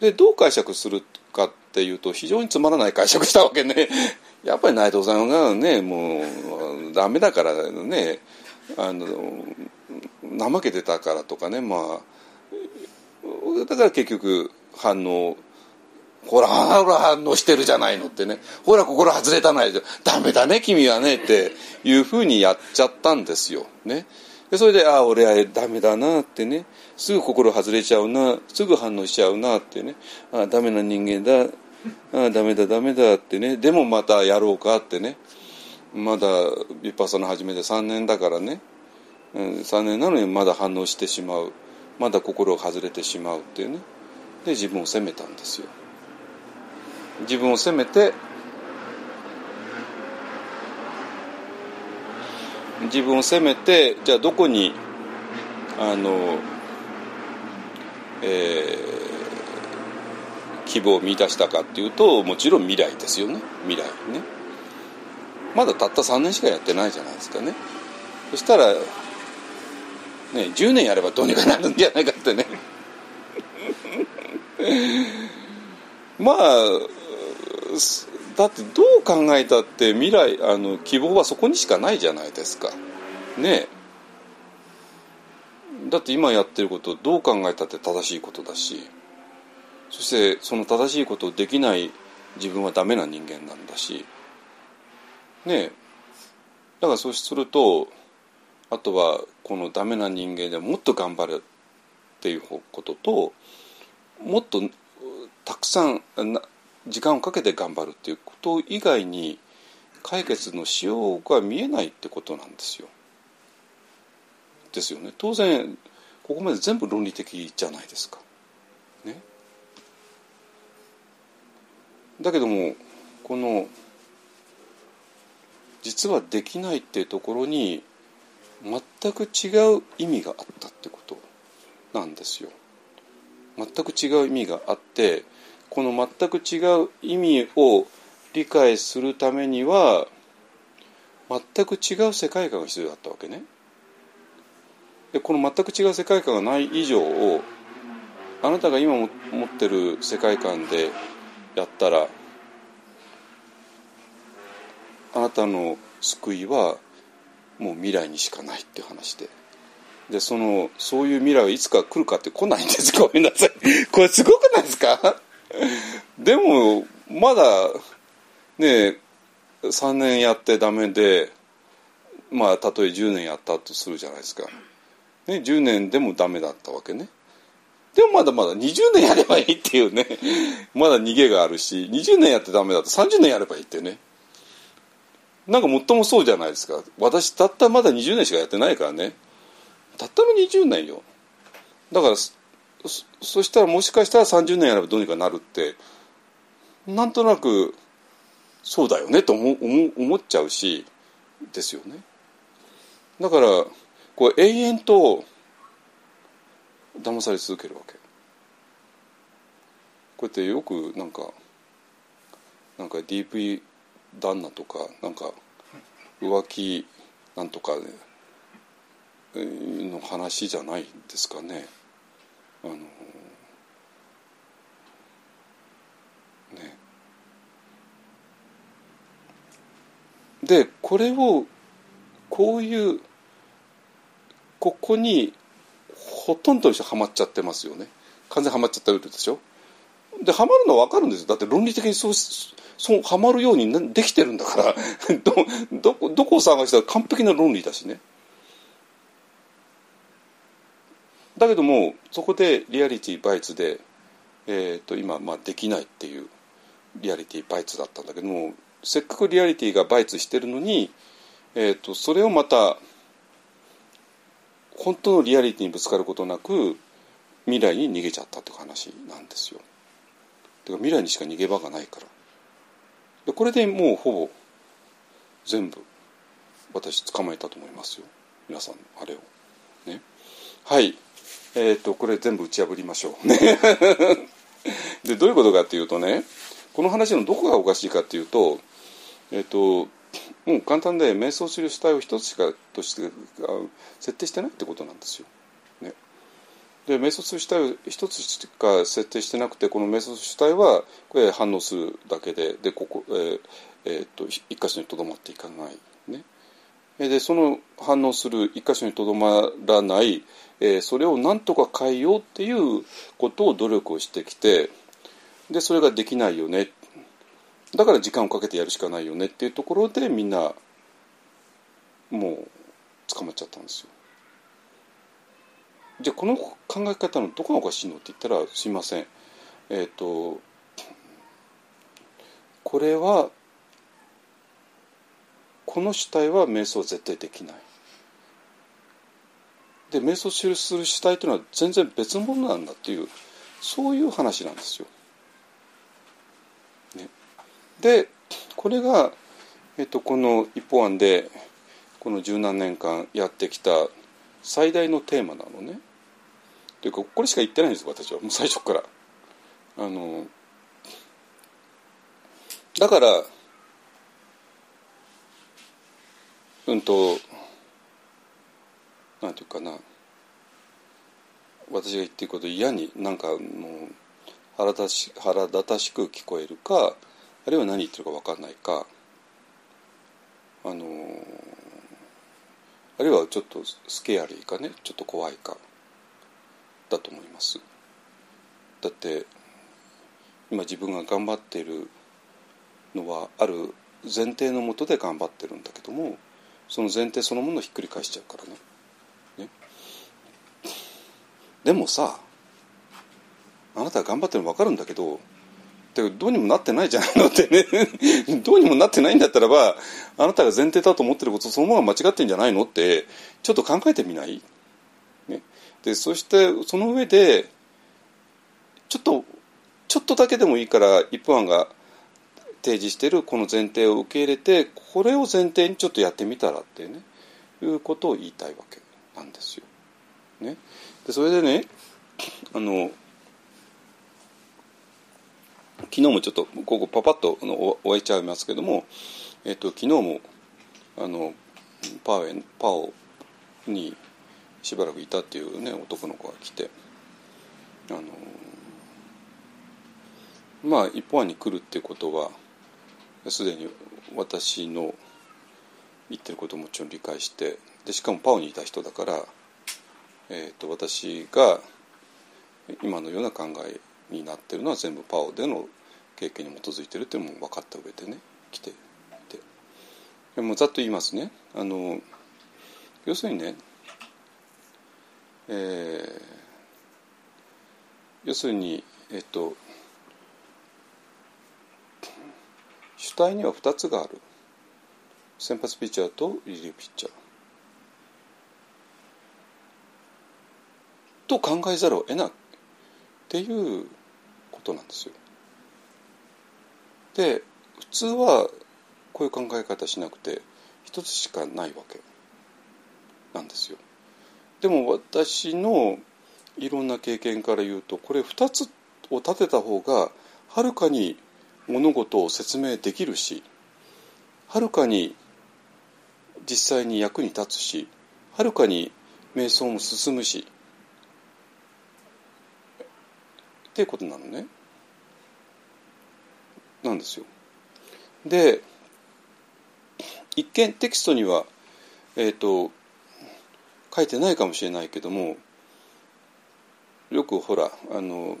でどう解釈するかっていうと非常につまらない解釈したわけね。やっぱり内藤さんがねもうダメだからねあの怠けてたからとかねまあだから結局反応ほらほら反応してるじゃないのってね。ほら心外れたないでダメだね君はねっていうふうにやっちゃったんですよ。ね。でそれでああ俺はダメだなってね。すぐ心外れちゃうなすぐ反応しちゃうなってね。ああダメな人間だ。ああダメだダメだってね。でもまたやろうかってね。まだヴィッパサの始めて3年だからね、うん、3年なのにまだ反応してしまう。まだ心が外れてしまうっていうね。で自分を責めたんですよ。自分を責めて自分を責めてじゃあどこにあの、えー、希望を見出したかっていうともちろん未来ですよね。未来ね。まだたった3年しかやってないじゃないですかね。そしたらね10年やればどうにかなるんじゃないかってね。まあだってどう考えたって未来あの希望はそこにしかないじゃないですか。ね。だって今やってることどう考えたって正しいことだし。そしてその正しいことをできない自分はダメな人間なんだしねだからそうするとあとはこのダメな人間でもっと頑張るっていうことともっとたくさん時間をかけて頑張るっていうこと以外に解決のしようが見えないってことなんですよ。ですよね。当然ここまで全部論理的じゃないですか。だけどもこの実はできないっていうところに全く違う意味があったってことなんですよ。全く違う意味があってこの全く違う意味を理解するためには全く違う世界観が必要だったわけね。でこの全く違う世界観がない以上をあなたが今持ってる世界観でやったらあなたの救いはもう未来にしかないっていう話で。でそのそういう未来はいつか来るかって来ないんです。ごめんなさい。これすごくないですか？でもまだね3年やってダメでまあたとえ10年やったとするじゃないですか、ね、10年でもダメだったわけね。でもまだまだ20年やればいいっていうね。まだ逃げがあるし20年やってダメだと30年やればいいってね。なんかもっともそうじゃないですか。私たったまだ20年しかやってないからね。たったの20年よ。だからそしたらもしかしたら30年やればどうにかなるってなんとなくそうだよねと思思っちゃうしですよね。だからこう永遠と騙され続けるわけこうやってよくなんかなんか DV 旦那とかなんか浮気なんとかの話じゃないですかね。あのねでこれをこういうここにほとんどの人はまっちゃってますよね。完全はまっちゃってるでしょ？ではまるのは分かるんですよ。だって論理的にそうそうはまるようにできてるんだから。どどどこを探したら完璧な論理だしね。だけどもそこでリアリティバイツで、えー、と今、まあ、できないっていうリアリティバイツだったんだけどもせっかくリアリティがバイツしてるのに、えー、とそれをまた本当のリアリティにぶつかることなく未来に逃げちゃったって話なんですよ。だから未来にしか逃げ場がないから。でこれでもうほぼ全部私捕まえたと思いますよ。皆さんあれを。ね。はい。えっ、ー、とこれ全部打ち破りましょう。ね。でどういうことかっていうとねこの話のどこがおかしいかっていうとえっ、ー、ともう簡単で瞑想する主体を一つしかとして設定してないってことなんですよ。ね、で瞑想する主体を一つしか設定してなくてこの瞑想する主体はこれ反応するだけででここ、えーえー、っと一箇所にとどまっていかない。ね、でその反応する一箇所にとどまらない、えー、それを何とか変えようっていうことを努力をしてきてでそれができないよねだから時間をかけてやるしかないよねっていうところでみんなもう捕まっちゃったんですよ。じゃあこの考え方のどこがおかしいのって言ったらすいませんえっ、ー、とこれはこの主体は瞑想絶対できない。で瞑想する主体というのは全然別物なんだっていうそういう話なんですよ。でこれが、えっと、この一方案でこの十何年間やってきた最大のテーマなのね。というかこれしか言ってないんです私はもう最初から。あのだからうんとなんていうかな私が言ってること嫌になんかもう腹立し腹立たしく聞こえるかあるいは何言ってるか分かんないかあのあるいはちょっとスケアリーかねちょっと怖いかだと思います。だって今自分が頑張っているのはある前提のもとで頑張ってるんだけどもその前提そのものをひっくり返しちゃうからね。ね。でもさあなたが頑張ってるの分かるんだけどでどうにもなってないじゃないのってね。どうにもなってないんだったらばあなたが前提だと思ってることそのまま間違ってんじゃないのってちょっと考えてみない、ね、でそしてその上でちょっとちょっとだけでもいいから一本案が提示しているこの前提を受け入れてこれを前提にちょっとやってみたらってねいうことを言いたいわけなんですよ。ね、でそれでねあの昨日もちょっとここパパッと終えちゃいますけども、えっと、昨日もあのパオパオにしばらくいたっていうね男の子が来てあのまあ一方案に来るっていうことはすでに私の言ってることをもちろん理解してでしかもパオにいた人だから、えーと、私が今のような考えになってるのは全部パオでの経験に基づいてるっていうのも分かった上でね来てて。でもざっと言いますね。あの要するにね、えー、要するにえっ、と主体には2つがある。先発ピッチャーとリリーピッチャー。と考えざるを得ないっていうことなんですよ。で普通はこういう考え方しなくて一つしかないわけなんですよ。でも私のいろんな経験から言うとこれ2つを立てた方がはるかに物事を説明できるしはるかに実際に役に立つしはるかに瞑想も進むしっていうことなのね。なんですよ。で一見テキストには、えーと書いてないかもしれないけどもよくほらあの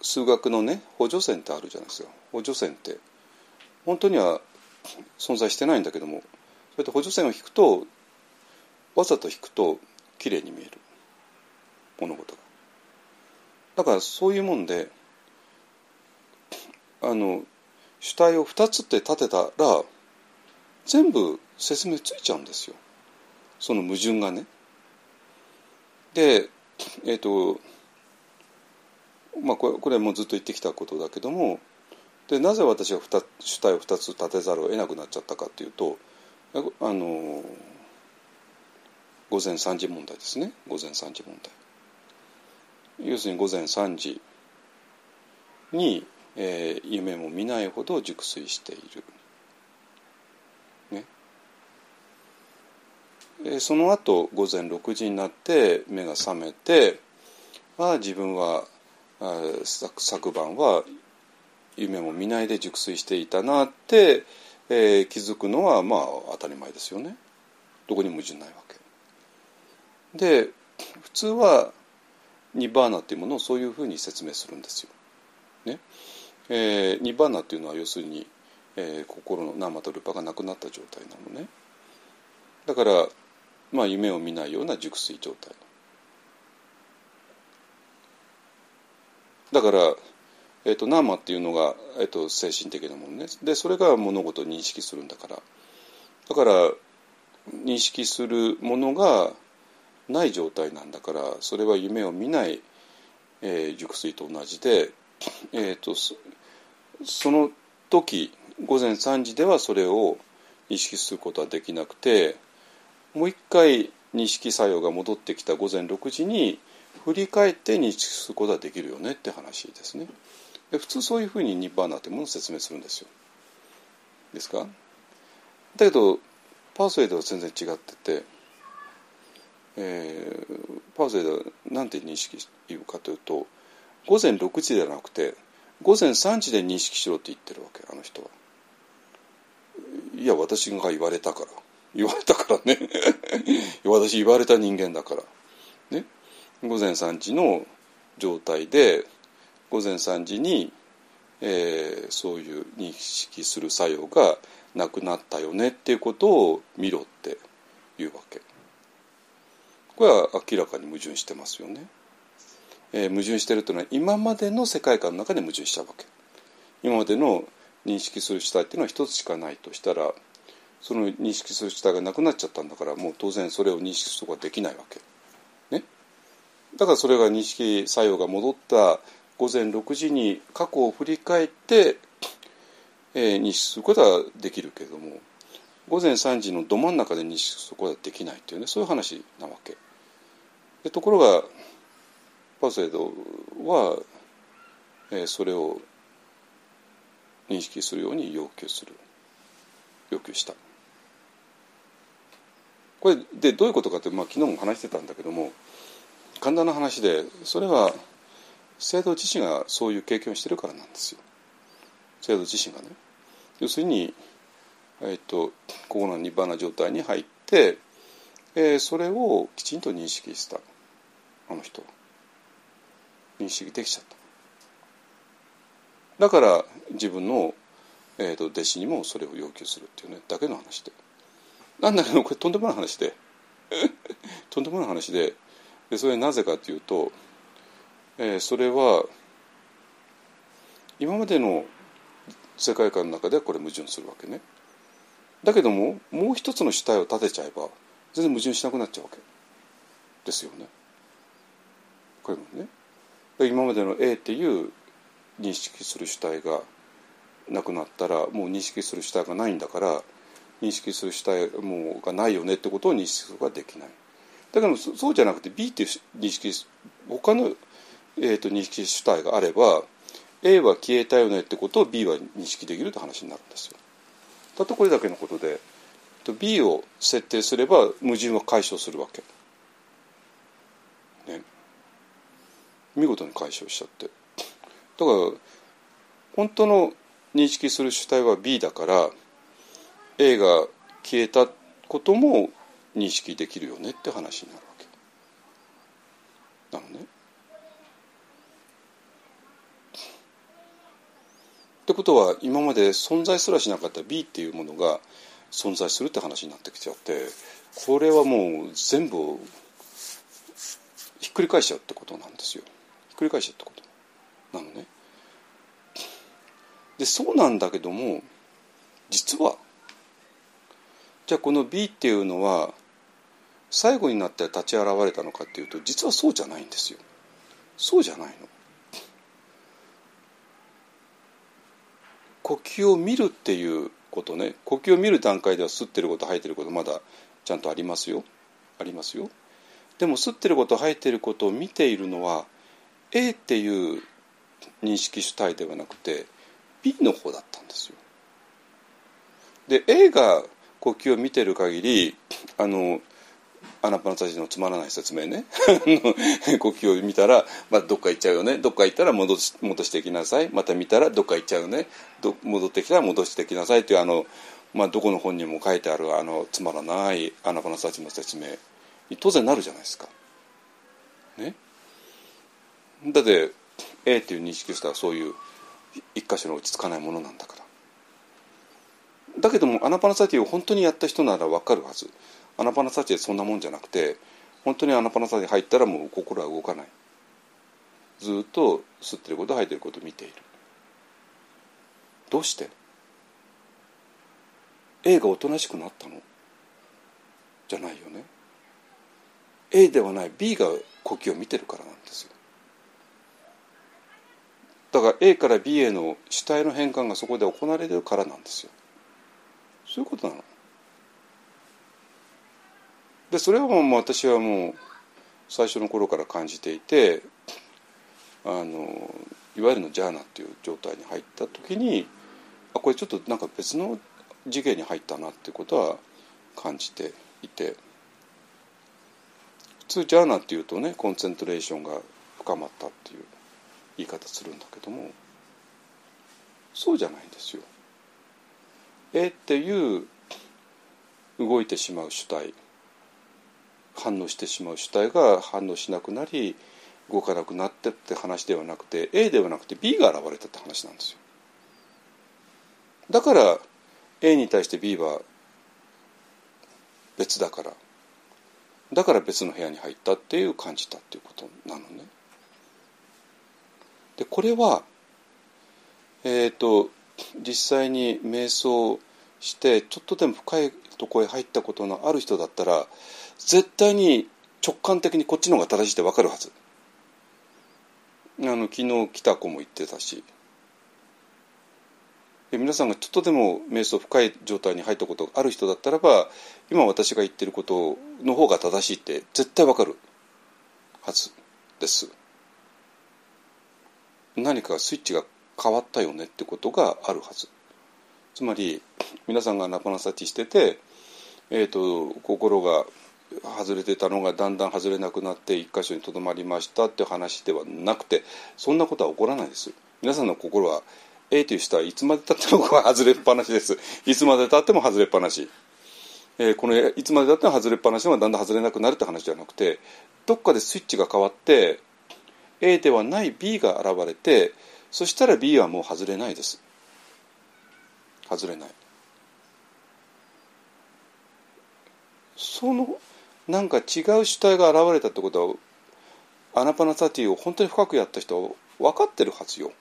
数学のね補助線ってあるじゃないですか補助線って本当には存在してないんだけどもそれで補助線を引くとわざと引くときれいに見える物事がだからそういうもんであの主体を2つって立てたら全部説明ついちゃうんですよその矛盾がね。でえっ、ー、とまあこれこれもずっと言ってきたことだけどもでなぜ私は主体を2つ立てざるを得なくなっちゃったかっていうとあの午前3時問題ですね午前3時問題。要するに午前3時に、えー、夢も見ないほど熟睡している。ね、えー、その後午前6時になって目が覚めてああ自分はあ昨晩は夢も見ないで熟睡していたなって、えー、気づくのはまあ当たり前ですよね。どこにも矛盾ないわけ。で普通はニバーナっていうものをそういうふうに説明するんですよ。ねえー、ニバーナっていうのは要するに、えー、心の生とルパがなくなった状態なのね。だから、まあ、夢を見ないような熟睡状態。だから、えーと、ナーマっていうのが、えーと、精神的なものねでそれが物事を認識するんだからだから認識するものがない状態なんだからそれは夢を見ない、えー、熟睡と同じで、えーと、その時午前3時ではそれを意識することはできなくてもう一回認識作用が戻ってきた午前6時に振り返って認識することはできるよねって話ですね。で普通そういうふうにニッバーナというものを説明するんですよ。ですか？だけどパースウェイでは全然違っててえー、パーゼで何て認識言うかというと午前6時ではなくて午前3時で認識しろって言ってるわけあの人は。いや私が言われたから言われたからね 私言われた人間だから。ね、午前3時の状態で午前3時に、えー、そういう認識する作用がなくなったよねっていうことを見ろっていうわけ。これは明らかに矛盾してますよね。えー、矛盾してるというのは今までの世界観の中で矛盾しちゃうわけ。今までの認識する主体っていうのは一つしかないとしたらその認識する主体がなくなっちゃったんだからもう当然それを認識することができないわけ。ね、だからそれが認識作用が戻った午前6時に過去を振り返って、えー、認識することはできるけれども午前3時のど真ん中で認識するこはできないっていうねそういう話なわけ。でところがパセドは、えー、それを認識するように要求する要求した。これでどういうことかって、まあ、昨日も話してたんだけども簡単な話でそれは制度自身がそういう経験をしてるからなんですよ制度自身がね。要するに、えーと、とこのニバーナ状態に入って、えー、それをきちんと認識した。あの人。認識できちゃった。だから自分の、えーと、弟子にもそれを要求するっていうね。だけの話で。なんだけどこれとんでもない話で。とんでもない話で。でそれなぜかというと、えー、それは今までの世界観の中ではこれ矛盾するわけね。だけどももう一つの主体を立てちゃえば全然矛盾しなくなっちゃうわけ。ですよね。これもね。今までの A っていう認識する主体がなくなったらもう認識する主体がないんだから認識する主体もうがないよねってことを認識することができない。だけどそうじゃなくて B っていう認識他の、えーと、認識主体があれば A は消えたよねってことを B は認識できるって話になるんですよ。たったこれだけのことで B を設定すれば矛盾は解消するわけ。見事に解消しちゃって。だから本当の認識する主体は B だから A が消えたことも認識できるよねって話になるわけ。なのね。ってことは今まで存在すらしなかった B っていうものが存在するって話になってきちゃってこれはもう全部ひっくり返しちゃうってことなんですよ。ひっくり返しちゃうってこと。なのね。でそうなんだけども実はじゃあこの B っていうのは最後になって立ち現れたのかっていうと実はそうじゃないんですよ。そうじゃないの。呼吸を見るっていうことね。呼吸を見る段階では吸ってること吐いてることまだちゃんとありますよ。ありますよ。でも吸ってること吐いてることを見ているのは A っていう認識主体ではなくて B の方だったんですよ。で A が呼吸を見てる限りあのアナパナサチのつまらない説明ね。呼吸を見たら、まあ、どっか行っちゃうよね。どっか行ったら戻し戻してきなさい。また見たらどっか行っちゃうね。戻ってきたら戻していきなさい。というあの、まあ、どこの本にも書いてあるあのつまらないアナパナサチの説明。に当然なるじゃないですか。ね、だって A っていう認識をしたらそういう一箇所に落ち着かないものなんだから。だけどもアナパナサティを本当にやった人なら分かるはず。アナパナサティはそんなもんじゃなくて本当にアナパナサティ入ったらもう心は動かない。ずっと吸ってること吐いてること見ている。どうして？A がおとなしくなったの？じゃないよね。A ではない。B が呼吸を見てるからなんですよ。だから A から B への主体の変換がそこで行われてるからなんですよ。そういうことなの。でそれはもう私はもう最初の頃から感じていてあのいわゆるのジャーナっていう状態に入った時にあこれちょっとなんか別の次元に入ったなっていうことは感じていて普通ジャーナっていうとねコンセントレーションが深まったっていう言い方するんだけどもそうじゃないんですよ。えっていう動いてしまう主体反応してしまう主体が反応しなくなり動かなくなってって話ではなくて A ではなくて B が現れたって話なんですよ。だから A に対して B は別だからだから別の部屋に入ったっていう感じたっていうことなのね。でこれはえっ、ー、と実際に瞑想してちょっとでも深いとこへ入ったことのある人だったら絶対に直感的にこっちの方が正しいって分かるはず。あの昨日来た子も言ってたし。皆さんがちょっとでも瞑想深い状態に入ったことがある人だったらば今私が言ってることの方が正しいって絶対分かるはずです。何かスイッチが変わったよねってことがあるはず。つまり皆さんがナパナサティしてて、えーと、心が外れてたのがだんだん外れなくなって一箇所にとどまりましたって話ではなくてそんなことは起こらないです。皆さんの心は A という人はいつまでたっても外れっぱなしです。いつまでたっても外れっぱなし、えー、このいつまでたっても外れっぱなしがだんだん外れなくなるって話じゃなくてどっかでスイッチが変わって A ではない B が現れてそしたら B はもう外れないです。外れない。そのなんか違う主体が現れたってことはアナパナサティを本当に深くやった人は分かってるはずよ。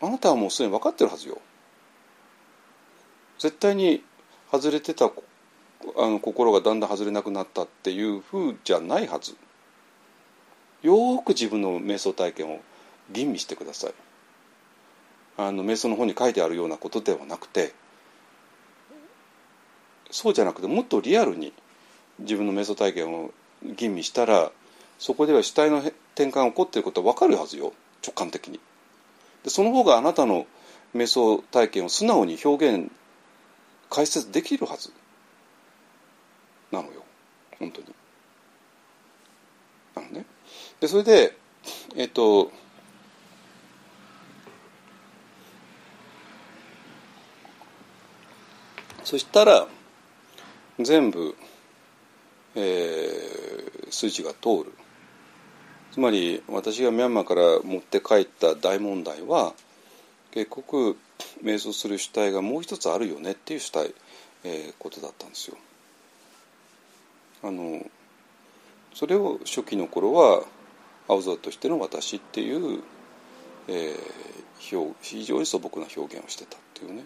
あなたはもうすでに分かってるはずよ。絶対に外れてたあの心がだんだん外れなくなったっていうふうじゃないはず。よく自分の瞑想体験を吟味してください。あの瞑想の本に書いてあるようなことではなくてそうじゃなくてもっとリアルに自分の瞑想体験を吟味したらそこでは主体の転換が起こっていることは分かるはずよ。直感的に。でその方があなたの瞑想体験を素直に表現解説できるはず。なのよ。本当に。なのね。でそれでえっとそしたら全部、えー、数値が通る。つまり私がミャンマーから持って帰った大問題は結局瞑想する主体がもう一つあるよねっていう主体、えー、ことだったんですよ。あのそれを初期の頃は青空としての私っていう、えー、表非常に素朴な表現をしてたっていうね。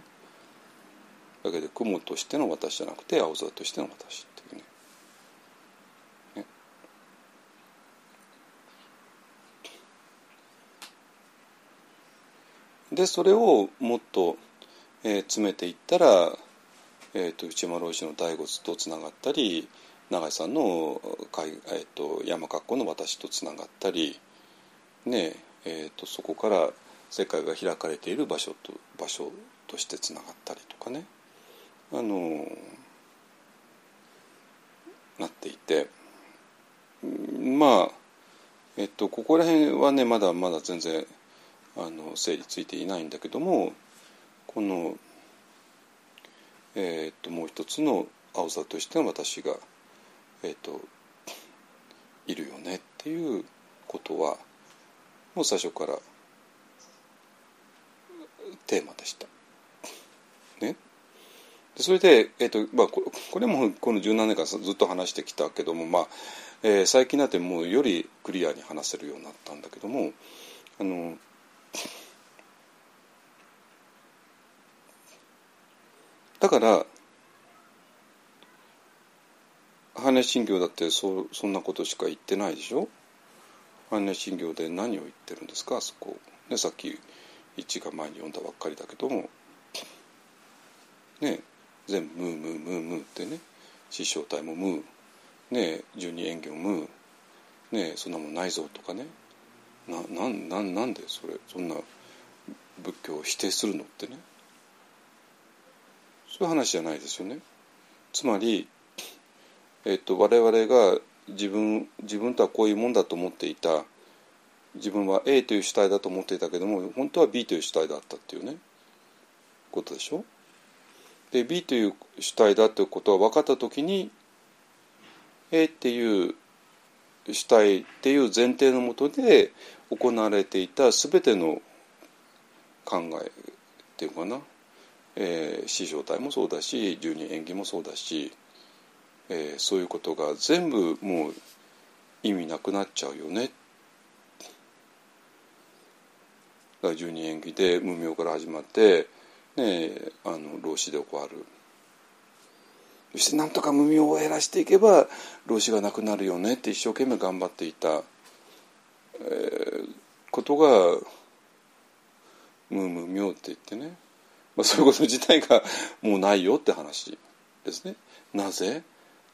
だけど雲としての私じゃなくて青空としての私っていうねねでそれをもっと、えー、詰めていったら、えーと、内山老師の大仏とつながったり永井さんの、えーと、山格好の私とつながったり、ねえーと、そこから世界が開かれている場所と場所としてつながったりとかね。あのなっていて。まあえっとここら辺はねまだまだ全然あの整理ついていないんだけどもこの、えー、っともう一つの青さとしての私がえっ、といるよねっていうことはもう最初からテーマでした。ね、それで、えーとまあ、これもこの十何年間ずっと話してきたけども、まあえー、最近になってもうよりクリアに話せるようになったんだけどもあのだから般若心経だってそそんなことしか言ってないでしょ？般若心経で何を言ってるんですか？あそこ、ね、さっき一が前に読んだばっかりだけども。ね全部「ムームームームー」ってね。師匠体も「ムー」ね十二縁起も「ムー」ねそんなもんないぞとかね。ななななんでそれそんな仏教を否定するのってね。そういう話じゃないですよね。つまりえっと、我々が自分自分とはこういうもんだと思っていた。自分は A という主体だと思っていたけども本当は B という主体だったっていうね。ことでしょ。で B という主体だということは分かった時に A っていう主体っていう前提のもとで行われていた全ての考えっていうかな、えー、師匠体もそうだし十二縁起もそうだしえー、そういうことが全部もう意味なくなっちゃうよね。だ十二縁起で無名から始まって、ね、あの老子で終わる。そしてなんとか無名を減らしていけば老子がなくなるよねって一生懸命頑張っていた、えー、ことが無無名って言ってね、まあ、そういうこと自体がもうないよって話ですね。なぜ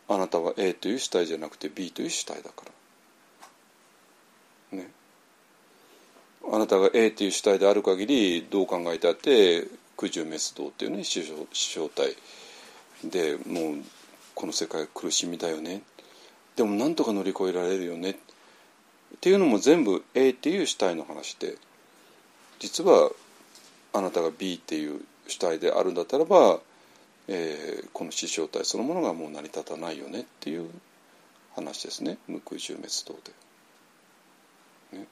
あなたは A という主体じゃなくて B という主体だから。ね。あなたが A という主体である限りどう考えたって空中滅動っていうね師匠体。でもうこの世界苦しみだよね。でもなんとか乗り越えられるよね。っていうのも全部 A っていう主体の話で。実はあなたが B っていう主体であるんだったらばえー、この死生体そのものがもう成り立たないよね。っていう話ですね。無空中滅動で、ね。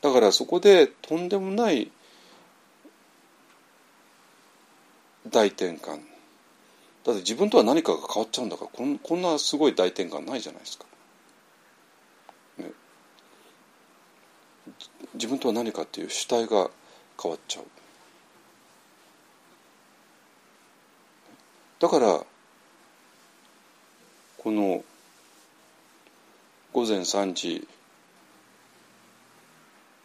だからそこでとんでもない大転換。だって自分とは何かが変わっちゃうんだからこんこんなすごい大転換ないじゃないですか。ね、自分とは何かっていう主体が変わっちゃう。だからこの午前3時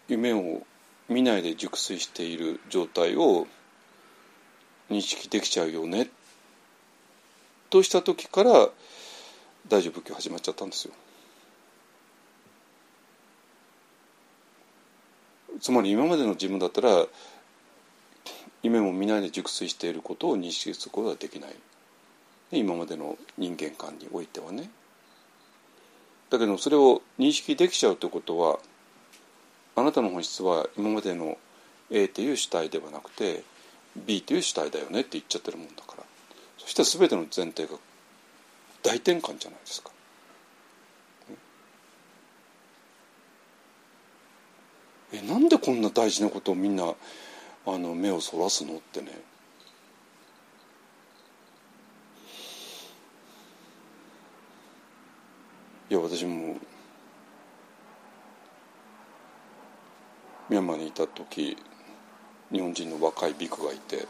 夢を見ないで熟睡している状態を認識できちゃうよねとした時から大乗仏教始まっちゃったんですよ。つまり今までの自分だったら夢も見ないで熟睡していることを認識することはできない。今までの人間観においてはね。だけどそれを認識できちゃうということはあなたの本質は今までの A という主体ではなくて B という主体だよねって言っちゃってるもんだから。そしたら全ての前提が大転換じゃないですか。えなんでこんな大事なことをみんなあの目をそらすのってねいや私もミャンマーにいた時日本人の若いビクがいて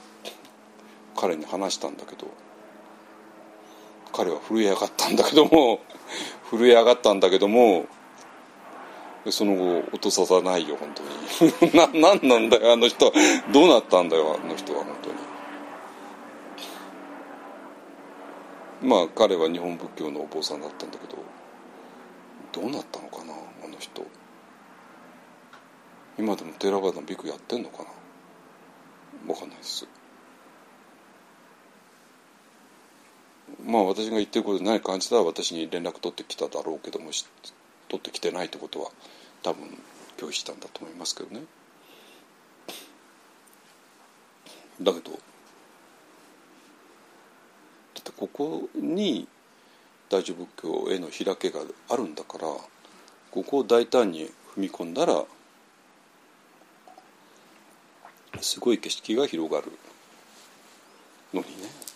彼に話したんだけど彼は震え上がったんだけども 震え上がったんだけどもその後落とささないよ本当に。な何なんだよあの人。どうなったんだよあの人は本当に。まあ彼は日本仏教のお坊さんだったんだけどどうなったのかなあの人。今でもテラバダのビクやってんのかな。分かんないです。まあ私が言ってることで何か感じたら私に連絡取ってきただろうけども取ってきてないってことは多分拒否したんだと思いますけどね。だけどだってここに大乗仏教への開けがあるんだからここを大胆に踏み込んだらすごい景色が広がるのにね。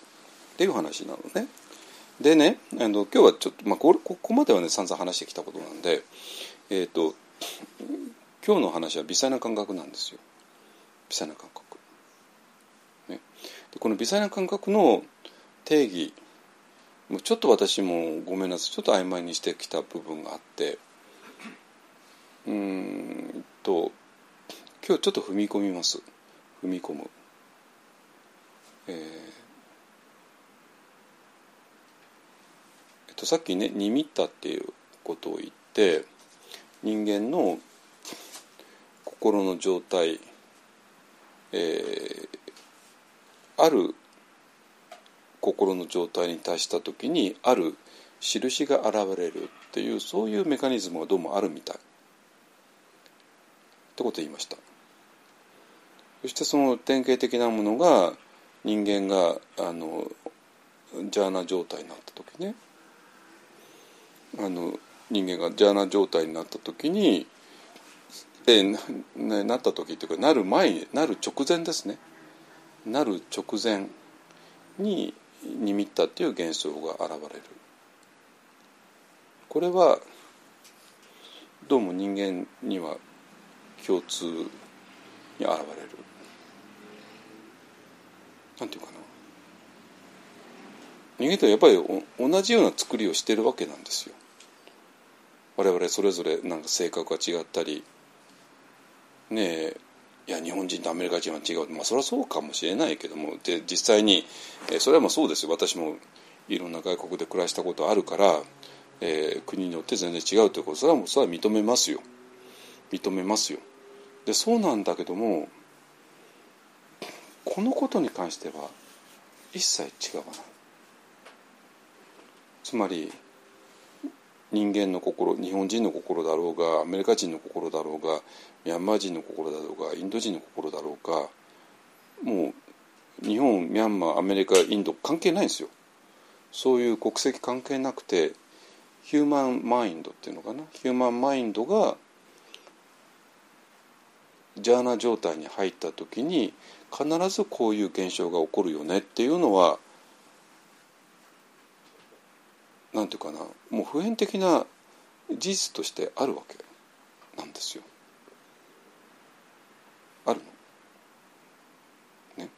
っていう話なのね。でねあの今日はちょっと、まあ、こここまではね散々話してきたことなんで、えーと、今日の話は微細な感覚なんですよ微細な感覚。ね、でこの微細な感覚の定義もうちょっと私もごめんなさいちょっと曖昧にしてきた部分があってうんと今日ちょっと踏み込みます踏み込む。えーとさっきね「にみった」っていうことを言って人間の心の状態、えー、ある心の状態に達した時にある印が現れるっていうそういうメカニズムがどうもあるみたい。ってことを言いました。そしてその典型的なものが人間があのジャーナ状態になった時ね。あの人間がジャーナ状態になった時に、えー、ななった時っていうかなる前になる直前ですね。なる直前にニミッタっていう現象が現れる。これはどうも人間には共通に現れる。なんていうかな。人間とはやっぱり同じような作りをしてるわけなんですよ。我々それぞれなんか性格が違ったりねえいや日本人とアメリカ人は違うまあそれはそうかもしれないけどもで実際に、え、それはまあそうですよ。私もいろんな外国で暮らしたことあるから、えー、国によって全然違うということそれはもうそれは認めますよ。認めますよ。でそうなんだけどもこのことに関しては一切違わない。つまり人間の心日本人の心だろうがアメリカ人の心だろうがミャンマー人の心だろうがインド人の心だろうかもう日本ミャンマーアメリカインド関係ないんですよ。そういう国籍関係なくてヒューマンマインドっていうのかな？ヒューマンマインドがジャーナ状態に入った時に必ずこういう現象が起こるよねっていうのはなんていうかなもう普遍的な事実としてあるわけなんですよ。あるの。ね。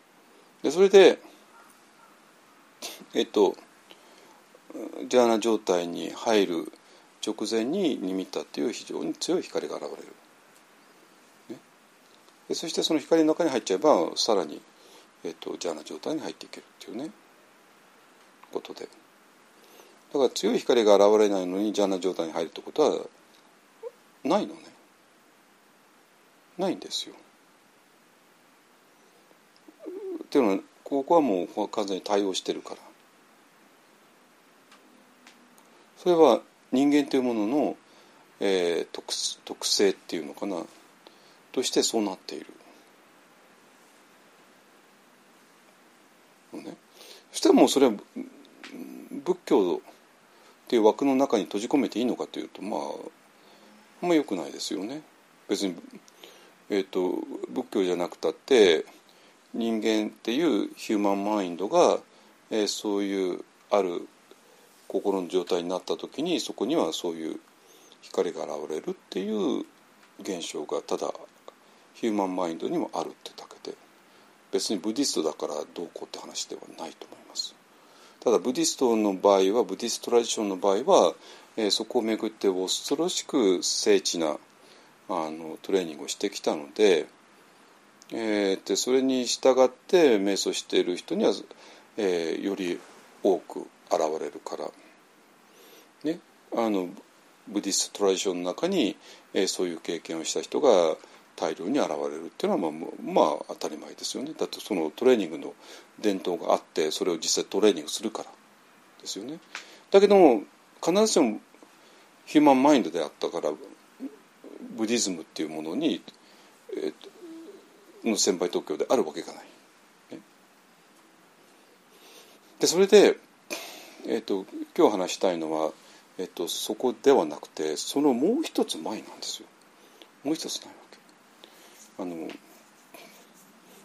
でそれでえっとジャーナ状態に入る直前にニミッタっていう非常に強い光が現れる。ね、でそしてその光の中に入っちゃえばさらに、えっと、ジャーナ状態に入っていけるっていうねことで。だから強い光が現れないのにジャーナ状態に入るってことはないのねないんですよ。っていうのはここはもう完全に対応してるからそれは人間というものの、えー、特特性っていうのかなとしてそうなっている。ね、そしたらもうそれは仏教っていう枠の中に閉じ込めていいのかというとまああんまよくないですよね。別に、えーと、仏教じゃなくたって人間っていうヒューマンマインドが、えー、そういうある心の状態になった時にそこにはそういう光が現れるっていう現象がただヒューマンマインドにもあるってだけで別にブディストだからどうこうって話ではないと思いますただブディストの場合はブディストラディションの場合は、えー、そこをめぐって恐ろしく精緻なあのトレーニングをしてきたので,、えー、でそれに従って瞑想している人には、えー、より多く現れるから。ね。あのブディストトラディションの中に、えー、そういう経験をした人が大量に現れるっていうのはまあ、まあ、当たり前ですよねだってそのトレーニングの伝統があってそれを実際トレーニングするからですよねだけども必ずしもヒューマンマインドであったからブディズムっていうものに、えー、の先輩特許であるわけがない。でそれで、えーと、今日話したいのは、えーと、そこではなくてそのもう一つ前なんですよ。もう一つないわ。あの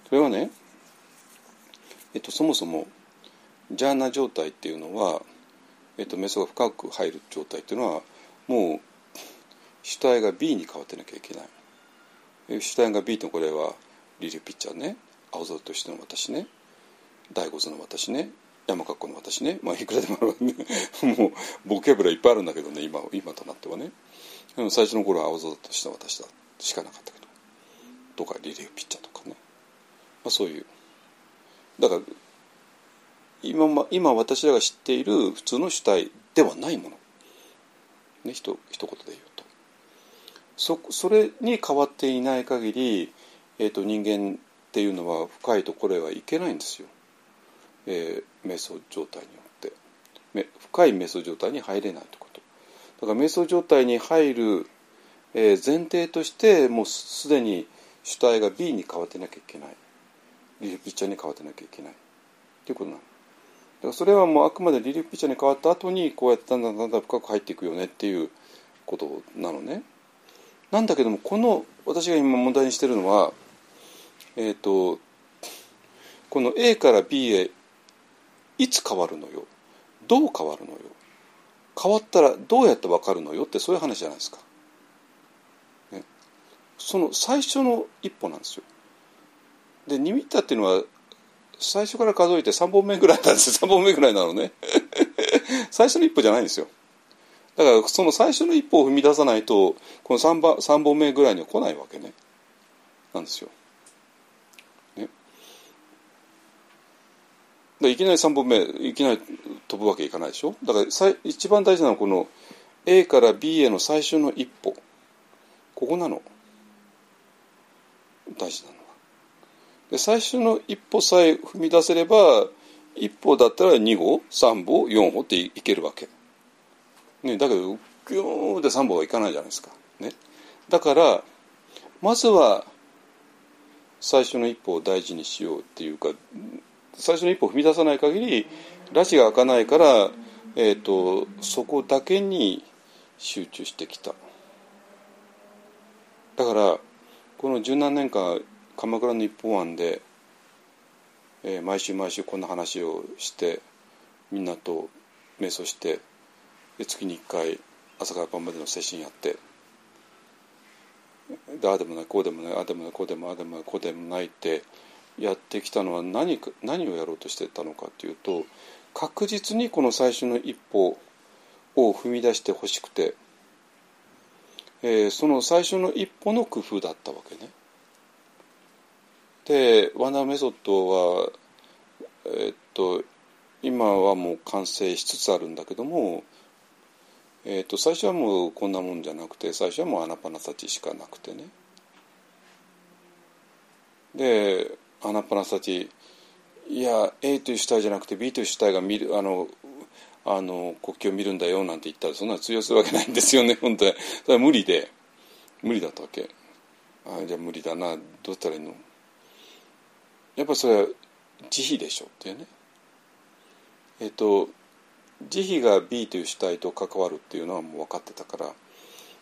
それはね、えーと、そもそもジャーナ状態っていうのは、えー、とメソが深く入る状態っていうのはもう主体が B に変わってなきゃいけない。主体が B とこれはリリーピッチャーね青空としての私ね第五図の私ね山格好の私ねまあいくらでもあるね もうボキャブラいっぱいあるんだけどね今今となってはね。最初の頃は青空としての私だ。しかなかったけど。とかリリーピッチャーとかね、まあ、そういう。だから今今私らが知っている普通の主体ではないもの。ねひと一言で言うと。そそれに変わっていない限り、えーと、人間っていうのは深いところへはいけないんですよ、えー、瞑想状態によって。深い瞑想状態に入れないということ。だから瞑想状態に入る、えー、前提としてもうすでに主体が B に変わってなきゃいけない。リリフピッチャーに変わってなきゃいけない。ということなの。だからそれはもうあくまでリリーフピッチャーに変わった後にこうやってだんだんだんだん深く入っていくよねっていうことなのね。なんだけどもこの私が今問題にしてるのはえっ、ー、とこの A から B へいつ変わるのよ？どう変わるのよ？変わったらどうやって分かるのよ？ってそういう話じゃないですか。その最初の一歩なんですよ。でニミッターっていうのは最初から数えて3本目ぐらいなんですよ。3本目ぐらいなのね。最初の一歩じゃないんですよ。だからその最初の一歩を踏み出さないとこの 3, 番3本目ぐらいには来ないわけね。なんですよ。ね、いきなり3本目いきなり飛ぶわけいかないでしょ。だから一番大事なのはこの A から B への最初の一歩。ここなの。大事なのは。で最初の一歩さえ踏み出せれば一歩だったら2歩3歩4歩っていけるわけ。ね、だけどギューで3本はいかないじゃないですか。ね、だからまずは最初の一歩を大事にしようっていうか最初の一歩を踏み出さない限り拉致が開かないから、えーと、そこだけに集中してきた。だからこの十何年間鎌倉の一本案で、えー、毎週毎週こんな話をしてみんなと瞑想してで月に1回朝から晩までの精神やってでああでもないこうでもないああでもないこうでもああでもないこうでもないってやってきたのは何か何をやろうとしてたのかっていうと確実にこの最初の一歩を踏み出してほしくて、えー、その最初の一歩の工夫だったわけね。でワンダーメソッドはえー、っと今はもう完成しつつあるんだけどもえーと、最初はもうこんなもんじゃなくて最初はもうアナパナサチしかなくてねでアナパナサチいや A という主体じゃなくて B という主体が見るあのあの国旗を見るんだよなんて言ったらそんな通用するわけないんですよね 本当に。それは無理で。無理だったわけ。あじゃあ無理だな。どうしたらいいの？やっぱそれは慈悲でしょっていうね。えっ、と慈悲が B という主体と関わるっていうのはもう分かってたから。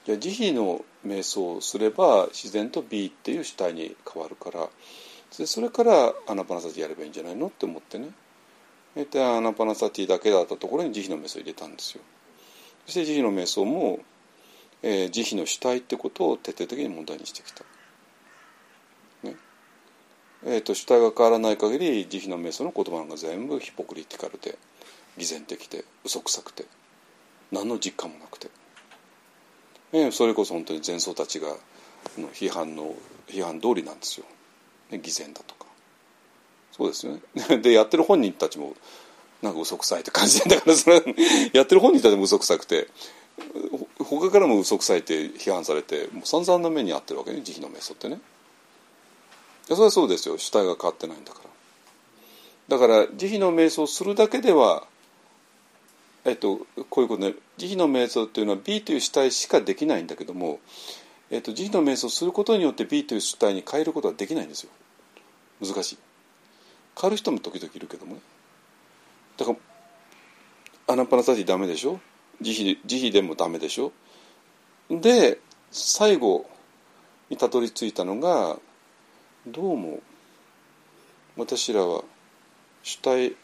じゃあ慈悲の瞑想をすれば自然と B っていう主体に変わるから。それからアナパナサジやればいいんじゃないの？って思ってね、でアナパナサティだけだったところに慈悲の瞑想を入れたんですよ。そして慈悲の瞑想も、えー、慈悲の主体ってことを徹底的に問題にしてきた、ね。えーと、主体が変わらない限り慈悲の瞑想の言葉が全部ヒポクリティカルで偽善的で嘘くさくて何の実感もなくて、えー、それこそ本当に前奏たちがの批判の批判通りなんですよ、ね、偽善だとか。そうですよね。でやってる本人たちもなんか嘘くさいって感じだからそれ やってる本人たちも嘘くさくて他からも嘘くさいって批判されてもう散々な目に遭ってるわけね慈悲の瞑想ってね。それはそうですよ。主体が変わってないんだから。だから慈悲の瞑想するだけではえっとこういうことね。慈悲の瞑想っていうのは B という主体しかできないんだけども、えっと、慈悲の瞑想することによって B という主体に変えることはできないんですよ。難しい。変わる人も時々いるけども。ねだからアナパナサティダメでしょ？慈悲慈悲でもダメでしょ？で最後にたどり着いたのがどうも私らは主体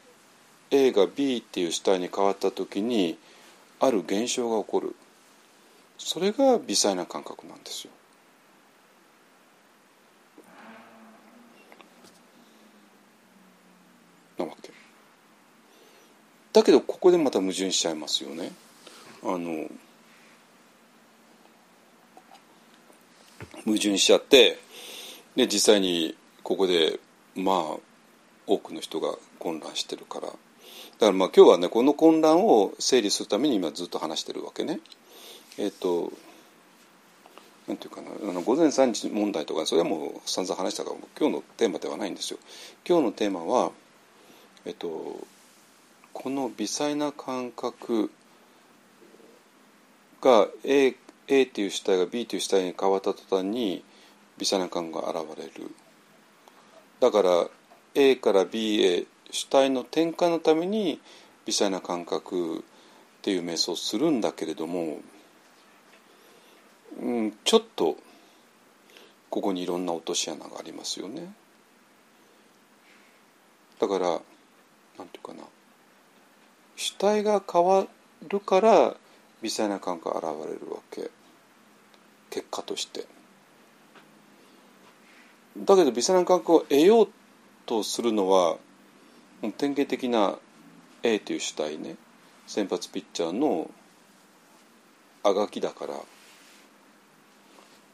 A が B っていう主体に変わった時にある現象が起こる。それが微細な感覚なんですよ。なわけ。だけどここでまた矛盾しちゃいますよね。あの矛盾しちゃってで実際にここでまあ多くの人が混乱してるからだからまあ今日はねこの混乱を整理するために今ずっと話してるわけね。えっ、となんていうかなあの午前3時問題とかそれはもう散々話したから今日のテーマではないんですよ。今日のテーマはえっとこの微細な感覚が A, A っていう主体が B という主体に変わった途端に微細な感が現れるだから A から B へ主体の転換のために微細な感覚っていう瞑想をするんだけれども、うん、ちょっとここにいろんな落とし穴がありますよね。だからなんていうかな主体が変わるから微細な感覚が現れるわけ。結果として。だけど微細な感覚を得ようとするのは典型的な A という主体ね。先発ピッチャーのあがきだから。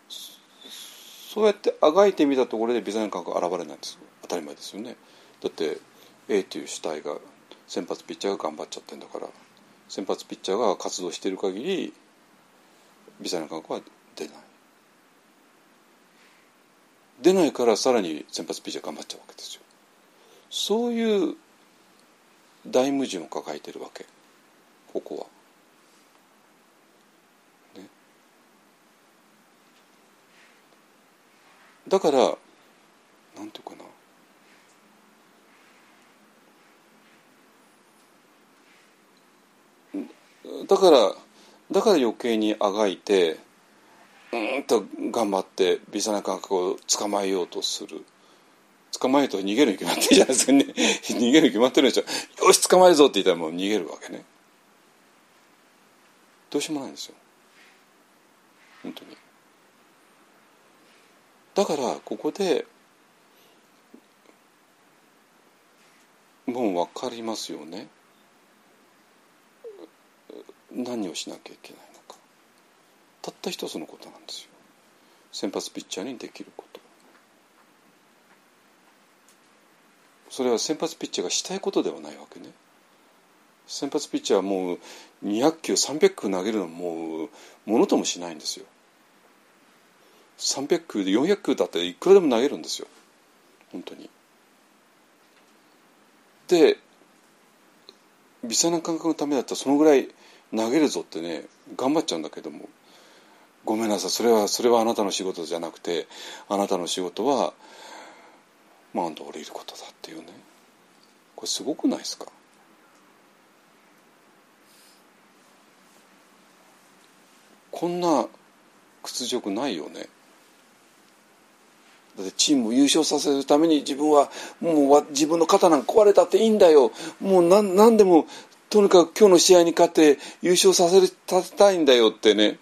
そうやってあがいてみたところで微細な感覚が現れないんです。当たり前ですよね。だって A という主体が先発ピッチャーが頑張っちゃってんだから先発ピッチャーが活動している限り微細な感覚は出ない。出ないからさらに先発ピッチャー頑張っちゃうわけですよ。そういう大矛盾を抱えてるわけ。ここは。ね、だからなんていうかな。だからだから余計にあがいてうんと頑張って微細な感覚を捕まえようとする。捕まえると逃げるに決まってるじゃないですかね。逃げるに決まってるでしょ。よし捕まえるぞって言ったらもう逃げるわけね。どうしようもないんですよ。本当に。だからここでもう分かりますよね。何をしなきゃいけないのか。たった一つのことなんですよ。先発ピッチャーにできること。それは先発ピッチャーがしたいことではないわけね。先発ピッチャーはもう200球300球投げるのもうものともしないんですよ。300球で400球だったらいくらでも投げるんですよ。本当に。で微細な感覚のためだったらそのぐらい投げるぞってね頑張っちゃうんだけども。ごめんなさい。それはそれはあなたの仕事じゃなくてあなたの仕事はマウンドを降りることだっていうね。これすごくないですか？こんな屈辱ないよね。だってチームを優勝させるために自分はもう自分の肩なんか壊れたっていいんだよ。もう何何でもとにかく今日の試合に勝って優勝させたいんだよってね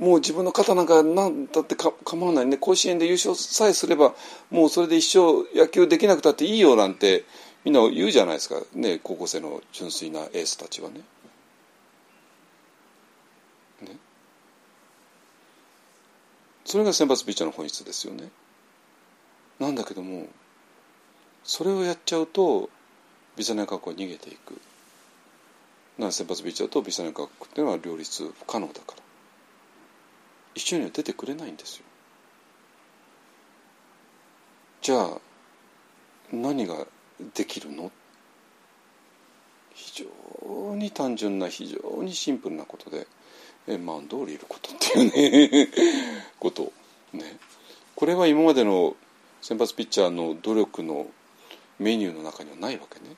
もう自分の肩なんか何だってか構わないね甲子園で優勝さえすればもうそれで一生野球できなくたっていいよなんてみんな言うじゃないですかね高校生の純粋なエースたちはね。ねそれが先発ピッチャーの本質ですよね。なんだけどもそれをやっちゃうとビザネ学校は逃げていく。な先発ピッチャーとビザネ学校っていうのは両立不可能だから一緒には出てくれないんですよ。じゃあ何ができるの？非常に単純な非常にシンプルなことでえマウンドを降りることっていうね ことねこれは今までの先発ピッチャーの努力のメニューの中にはないわけね。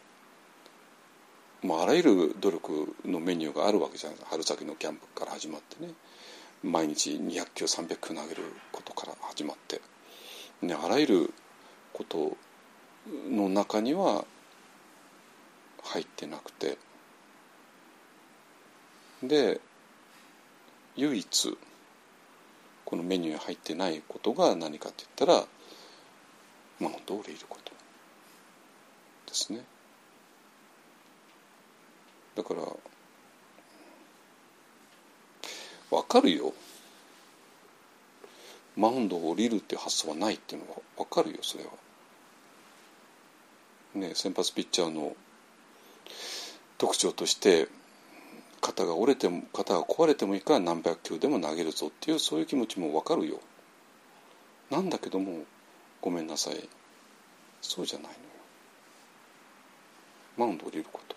まあ、あらゆる努力のメニューがあるわけじゃない春先のキャンプから始まってね。毎日200キロ300キロ投げることから始まって、ね、あらゆることの中には入ってなくて。で唯一このメニューに入ってないことが何かって言ったらマウンドを降りることですね。だから分かるよマウンドを降りるっていう発想はないっていうのは分かるよそれは。ね先発ピッチャーの特徴として肩が折れても肩が壊れてもいいから何百球でも投げるぞっていうそういう気持ちも分かるよ。なんだけどもごめんなさいそうじゃないのよ。マウンド降りること。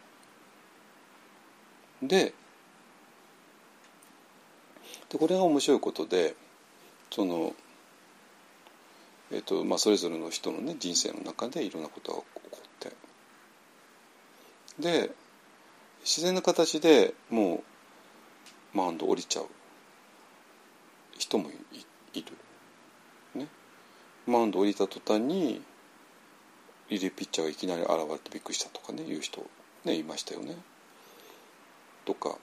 ででこれが面白いことでその、えーとまあ、それぞれの人のね人生の中でいろんなことが起こってで自然な形でもうマウンド降りちゃう人もいる。ね、マウンド降りた途端にリリーピッチャーがいきなり現れてびっくりしたとかねいう人ねいましたよね。とか。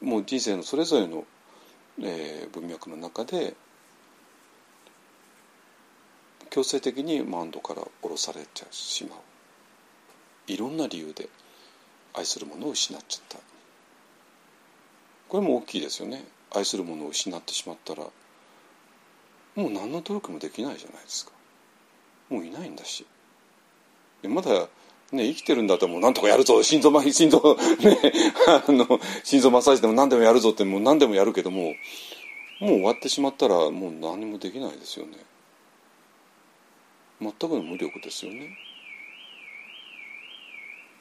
もう人生のそれぞれの、えー、文脈の中で強制的にマウンドから降ろされちゃしまう。いろんな理由で愛するものを失っちゃった。これも大きいですよね。愛するものを失ってしまったらもう何の努力もできないじゃないですか。もういないんだし。まだね、生きてるんだったらもうなんとかやるぞ。心臓心臓ねあの心臓マッサージでも何でもやるぞってもう何でもやるけどももう終わってしまったらもう何もできないですよね。全くの無力ですよね。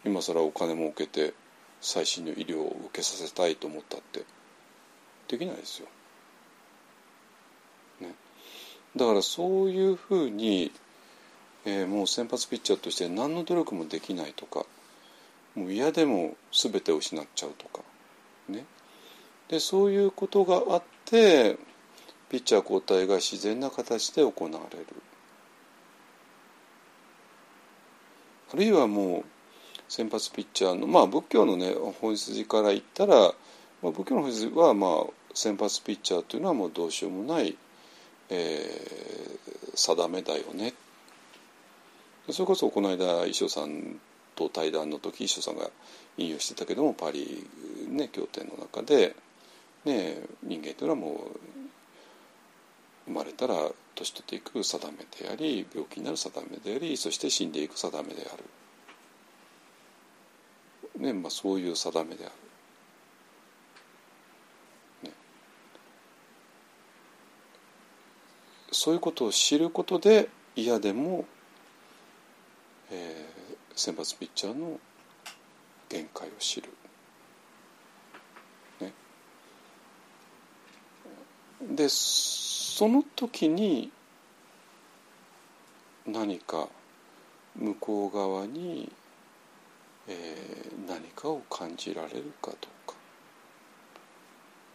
今更お金儲けて最新の医療を受けさせたいと思ったってできないですよ、ね、だからそういうふうにえー、もう先発ピッチャーとして何の努力もできないとかもう嫌でも全て失っちゃうとかね。でそういうことがあってピッチャー交代が自然な形で行われる。あるいはもう先発ピッチャーのまあ仏教のね本筋から言ったら、まあ、仏教の本筋はまあ先発ピッチャーというのはもうどうしようもない、えー、定めだよね。それこそこの間衣装さんと対談の時衣装さんが引用してたけどもパリ、ね、経典の中で、ね、人間というのはもう生まれたら年取っていく定めであり病気になる定めでありそして死んでいく定めである、ねまあ、そういう定めである。そういうことを知ることで嫌でもえー、選抜ピッチャーの限界を知る。ね、でその時に何か向こう側に、えー、何かを感じられるかどうか。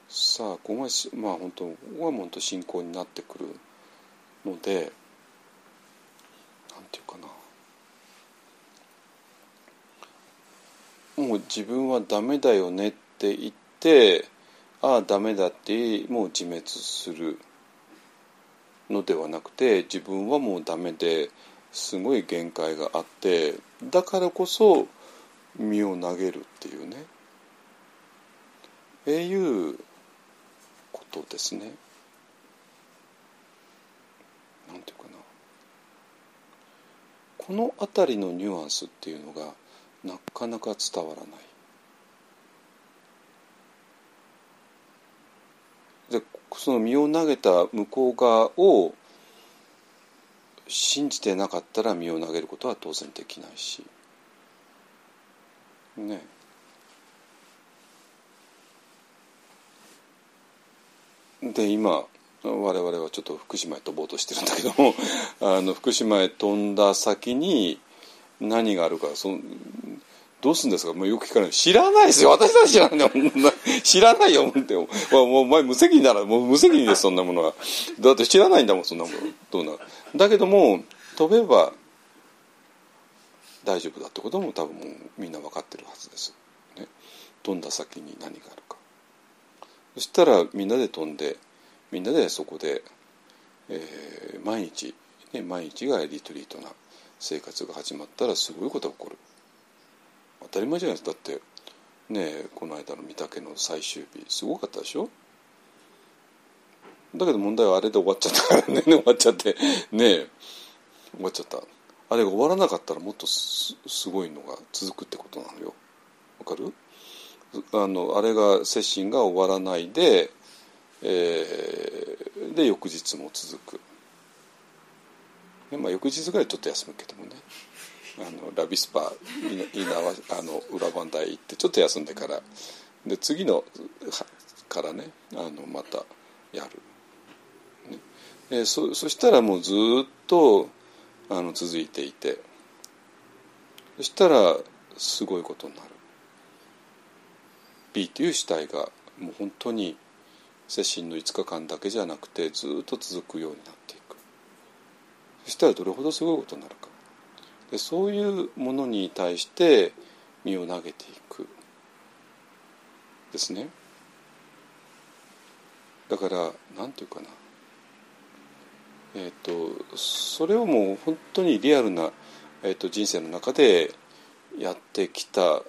さあここがまあ本当ここが本当信仰になってくるのでなんていうかな。もう自分はダメだよねって言ってああダメだってもう自滅するのではなくて自分はもうダメですごい限界があってだからこそ身を投げるっていうねえいうことですね。なんていうかなこの辺りのニュアンスっていうのがなかなか伝わらない。でその身を投げた向こう側を信じてなかったら身を投げることは当然できないしねで今我々はちょっと福島へ飛ぼうとしてるんだけどもあの福島へ飛んだ先に何があるかそのどうすんですか？もうよく聞かない。知らないですよ。私たち知らない知らないよ。ってもうお前無責任ならもう無責任ですそんなものは。だって知らないんだもんそんなもの。どうなだけども飛べば大丈夫だってことも多分もうみんな分かってるはずです、ね、飛んだ先に何があるか。そしたらみんなで飛んでみんなでそこで、えー、毎日、ね、毎日がリトリートな生活が始まったらすごいことが起こる。当たり前じゃないですか。だってねこの間の御嶽の最終日すごかったでしょ？だけど問題はあれで終わっちゃったからね。終わっちゃってね終わっちゃった。あれが終わらなかったらもっとすごいのが続くってことなのよ。わかる？あのあれが接心が終わらないで、えー、で翌日も続く、まあ、翌日ぐらいちょっと休むけどもね。あのラビスパ稲あの裏磐梯行ってちょっと休んでから。で次のからねあのまたやる、ね、えそそしたらもうずっとあの続いていて。そしたらすごいことになる。B という主体がもう本当に精神の5日間だけじゃなくてずっと続くようになっていくそしたらどれほどすごいことになるか。でそういうものに対して身を投げていく。ですね。だから何て言うかな。えっ、ー、とそれをもう本当にリアルな、えーと、人生の中でやってきた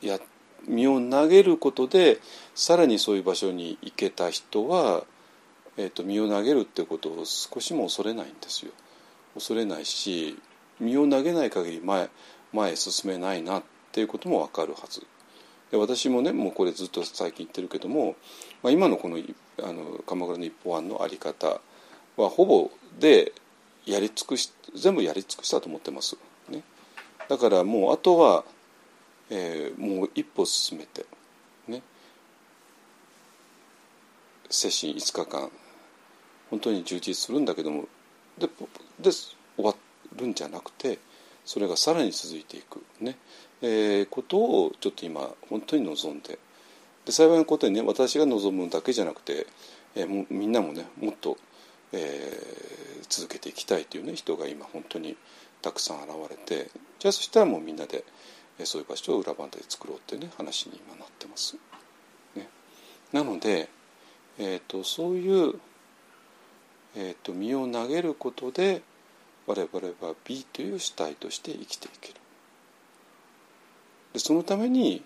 や身を投げることでさらにそういう場所に行けた人は、えーと、身を投げるってことを少しも恐れないんですよ。恐れないし身を投げない限り前前へ進めないなっていうことも分かるはず。で私もねもうこれずっと最近言ってるけども、まあ、今のこのあの鎌倉の一方案の在り方はほぼでやり尽くし全部やり尽くしたと思ってます。ね、だからもうあとは、えー、もう一歩進めてね精神5日間本当に充実するんだけどもでで終わるんじゃなくてそれがさらに続いていく。ね、えー、ことをちょっと今本当に望んで。で幸いなことにね私が望むだけじゃなくて、えー、もみんなもねもっとえー、続けていきたいという、ね、人が今本当にたくさん現れてじゃあそしたらもうみんなで、え、そういう場所を裏番で作ろうっていう、ね、話に今なってます。ね、なので、えーと、そういう、えーと、身を投げることで我々は美という主体として生きていける。でそのために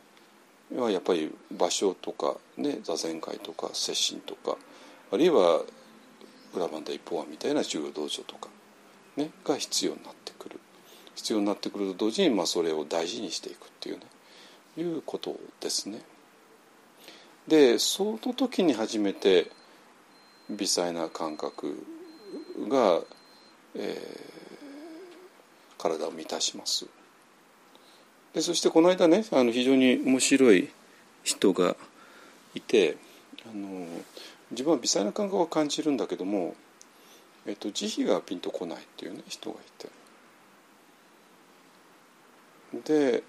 はやっぱり場所とか、ね、座禅会とか接心とかあるいは裏番台一方案みたいな修行道場とか、ね、が必要になってくる必要になってくると同時に、まあ、それを大事にしていくっていうねいうことですね。でその時に初めて微細な感覚が、えー、体を満たします。でそしてこの間ねあの非常に面白い人がいてあの自分は微細な感覚を感じるんだけども、えっと、慈悲がピンとこないっていうね人がいてで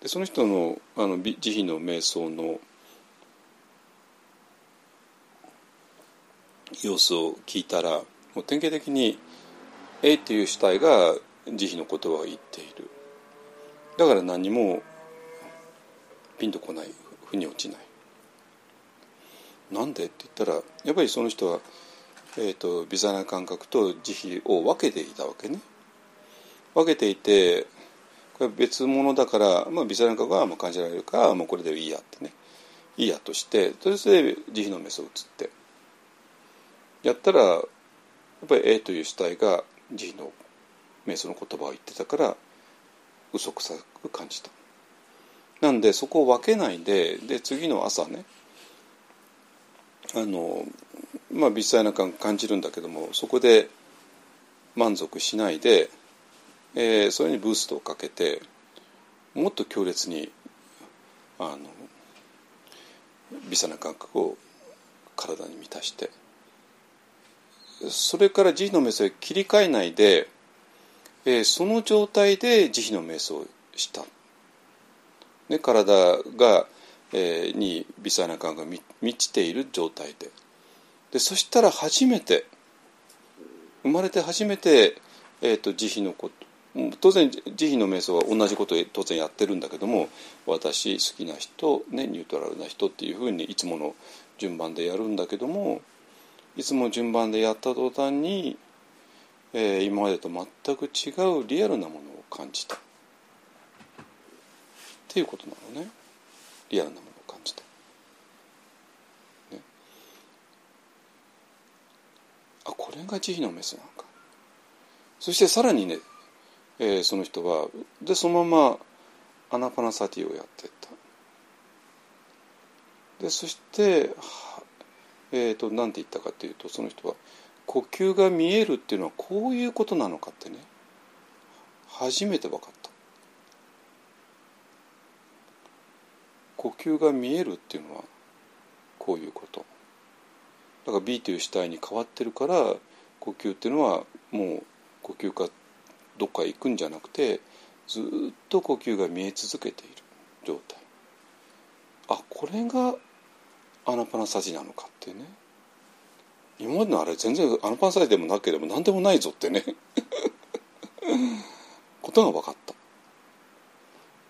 でその人のあの慈悲の瞑想の様子を聞いたらもう典型的に A っていう主体が慈悲の言葉を言っている。だから何もピンとこない腑に落ちない。なんでって言ったらやっぱりその人は、えーと、微細な感覚と慈悲を分けていたわけね。分けていてこれ別物だから、まあ、微細な感覚はもう感じられるからもうこれでいいやってね。いいやとしてそれで慈悲のメスを移って。やったらやっぱり A という主体が慈悲の瞑想の言葉を言ってたから嘘くさく感じた。なんでそこを分けないでで次の朝ねあのまあ微細な感感じるんだけどもそこで満足しないで、えー、それにブーストをかけてもっと強烈にあの微細な感覚を体に満たしてそれから慈悲の瞑想へ切り替えないで、えー、その状態で慈悲の瞑想をした、ね、体が、えー、に微細な感が満ちている状態で。でそしたら初めて生まれて初めて、えーと、慈悲のこと当然慈悲の瞑想は同じことを当然やってるんだけども私好きな人、ね、ニュートラルな人っていうふうにいつもの順番でやるんだけどもいつも順番でやった途端に、えー、今までと全く違うリアルなものを感じた。っていうことなのね。リアルなものを感じた。ね、あこれが慈悲のメスなのか。そしてさらにね、えー、その人はでそのままアナパナサティをやってった。でそしてえーと、何て言ったかというとその人は呼吸が見えるっていうのはこういうことなのかってね。初めて分かった。呼吸が見えるっていうのはこういうこと。だから B という主体に変わってるから呼吸っていうのはもう呼吸がどっか行くんじゃなくてずっと呼吸が見え続けている状態。あこれがアナパナサジなのかってね。今までのあれ全然アナパナサジでもなければ何でもないぞってね。ことが分かった。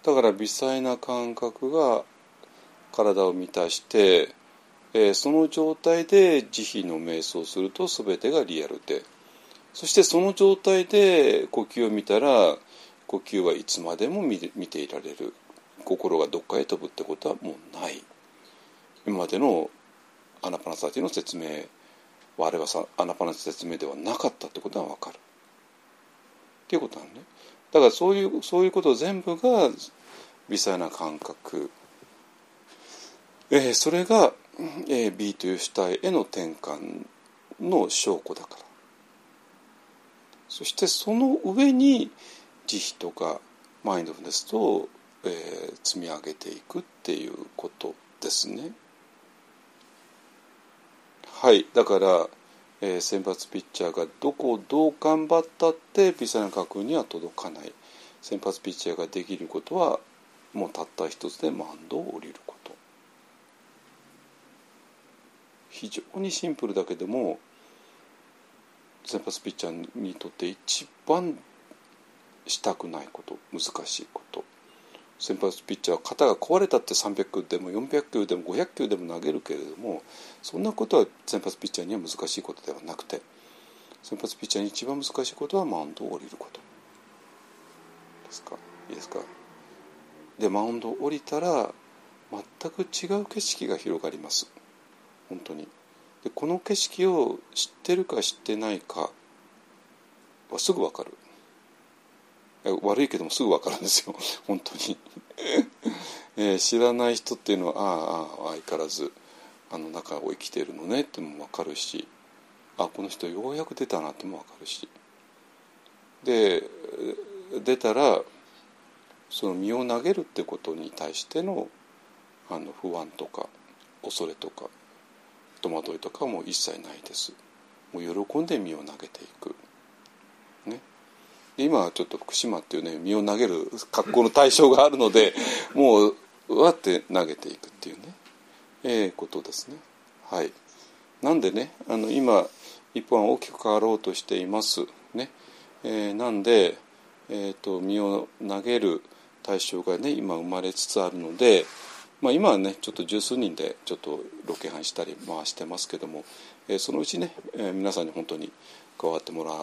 だから微細な感覚が体を満たして、えー、その状態で慈悲の瞑想をすると全てがリアルで。そしてその状態で呼吸を見たら呼吸はいつまでも見ていられる。心がどっかへ飛ぶってことはもうない。今までのアナパナサティの説明はあれはさアナパナ説明ではなかったってことが分かる。っていうことなんね。だからそういうそういうこと全部が微細な感覚、えー、それが、えー、B という主体への転換の証拠だから。そしてその上に慈悲とかマインドフルネスと、えー、積み上げていくっていうことですね。はいだから、えー、先発ピッチャーがどこをどう頑張ったってピサナカ君には届かない。先発ピッチャーができることはもうたった一つでマウンドを降りること。非常にシンプルだけども先発ピッチャーにとって一番したくないこと難しいこと。先発ピッチャーは肩が壊れたって300球でも400球でも500球でも投げるけれどもそんなことは先発ピッチャーには難しいことではなくて先発ピッチャーに一番難しいことはマウンドを降りること。ですか？いいですか？でマウンドを降りたら全く違う景色が広がります。本当に。でこの景色を知ってるか知ってないかはすぐ分かる。悪いけどもすぐ分かるんですよ。本当に。えー、知らない人っていうのはああ相変わらずあの中を生きてるのねっても分かるしあこの人ようやく出たなっても分かるし。で出たらその身を投げるってことに対してのあの不安とか恐れとか戸惑いとかも一切ないです。もう喜んで身を投げていく。今はちょっと福島っていうね身を投げる格好の対象があるのでもううわって投げていくっていうねええー、ことですね。はい。なんでねあの今一本は大きく変わろうとしています。ね、えー、なんで、えーと、身を投げる対象がね今生まれつつあるので、まあ、今はねちょっと十数人でちょっとロケハンしたり回してますけども、えー、そのうちね、えー、皆さんに本当に加わってもらい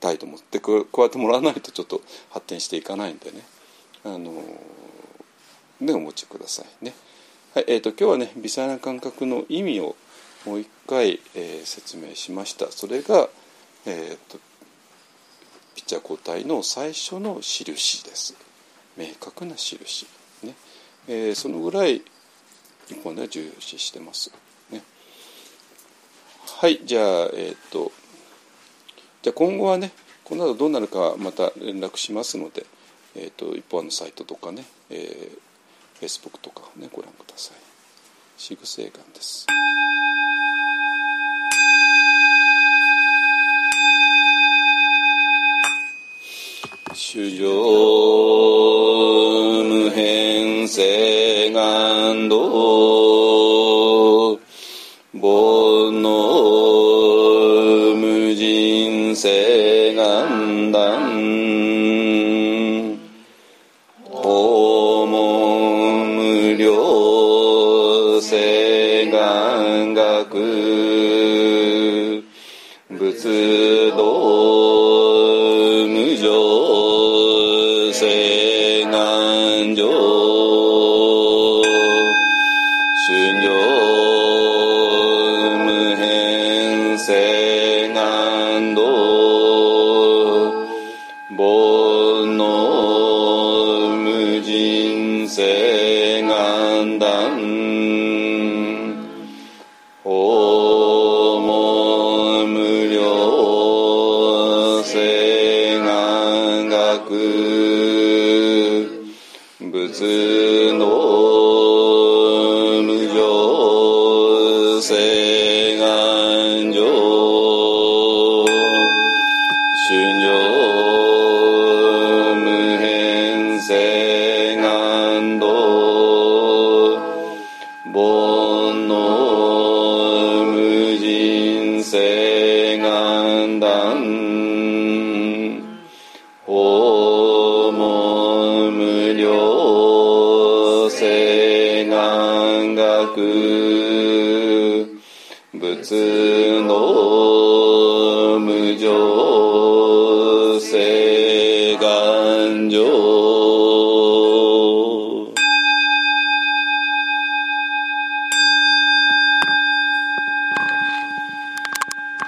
たいと思って加わってもらわないとちょっと発展していかないんでね。あのねお持ちくださいね。はいえーと、今日はね微細な感覚の意味をもう一回、えー、説明しました。それが、えーと、ピッチャー交代の最初の印です。明確な印、ね。えー、そのぐらい日本では重視してます、ね、はいじゃあえっ、ー、とじゃあ今後はねこの後どうなるかまた連絡しますので、えーと、一方のサイトとかね、えー Facebook とかねご覧ください。シグセイガンです。主上無変性願道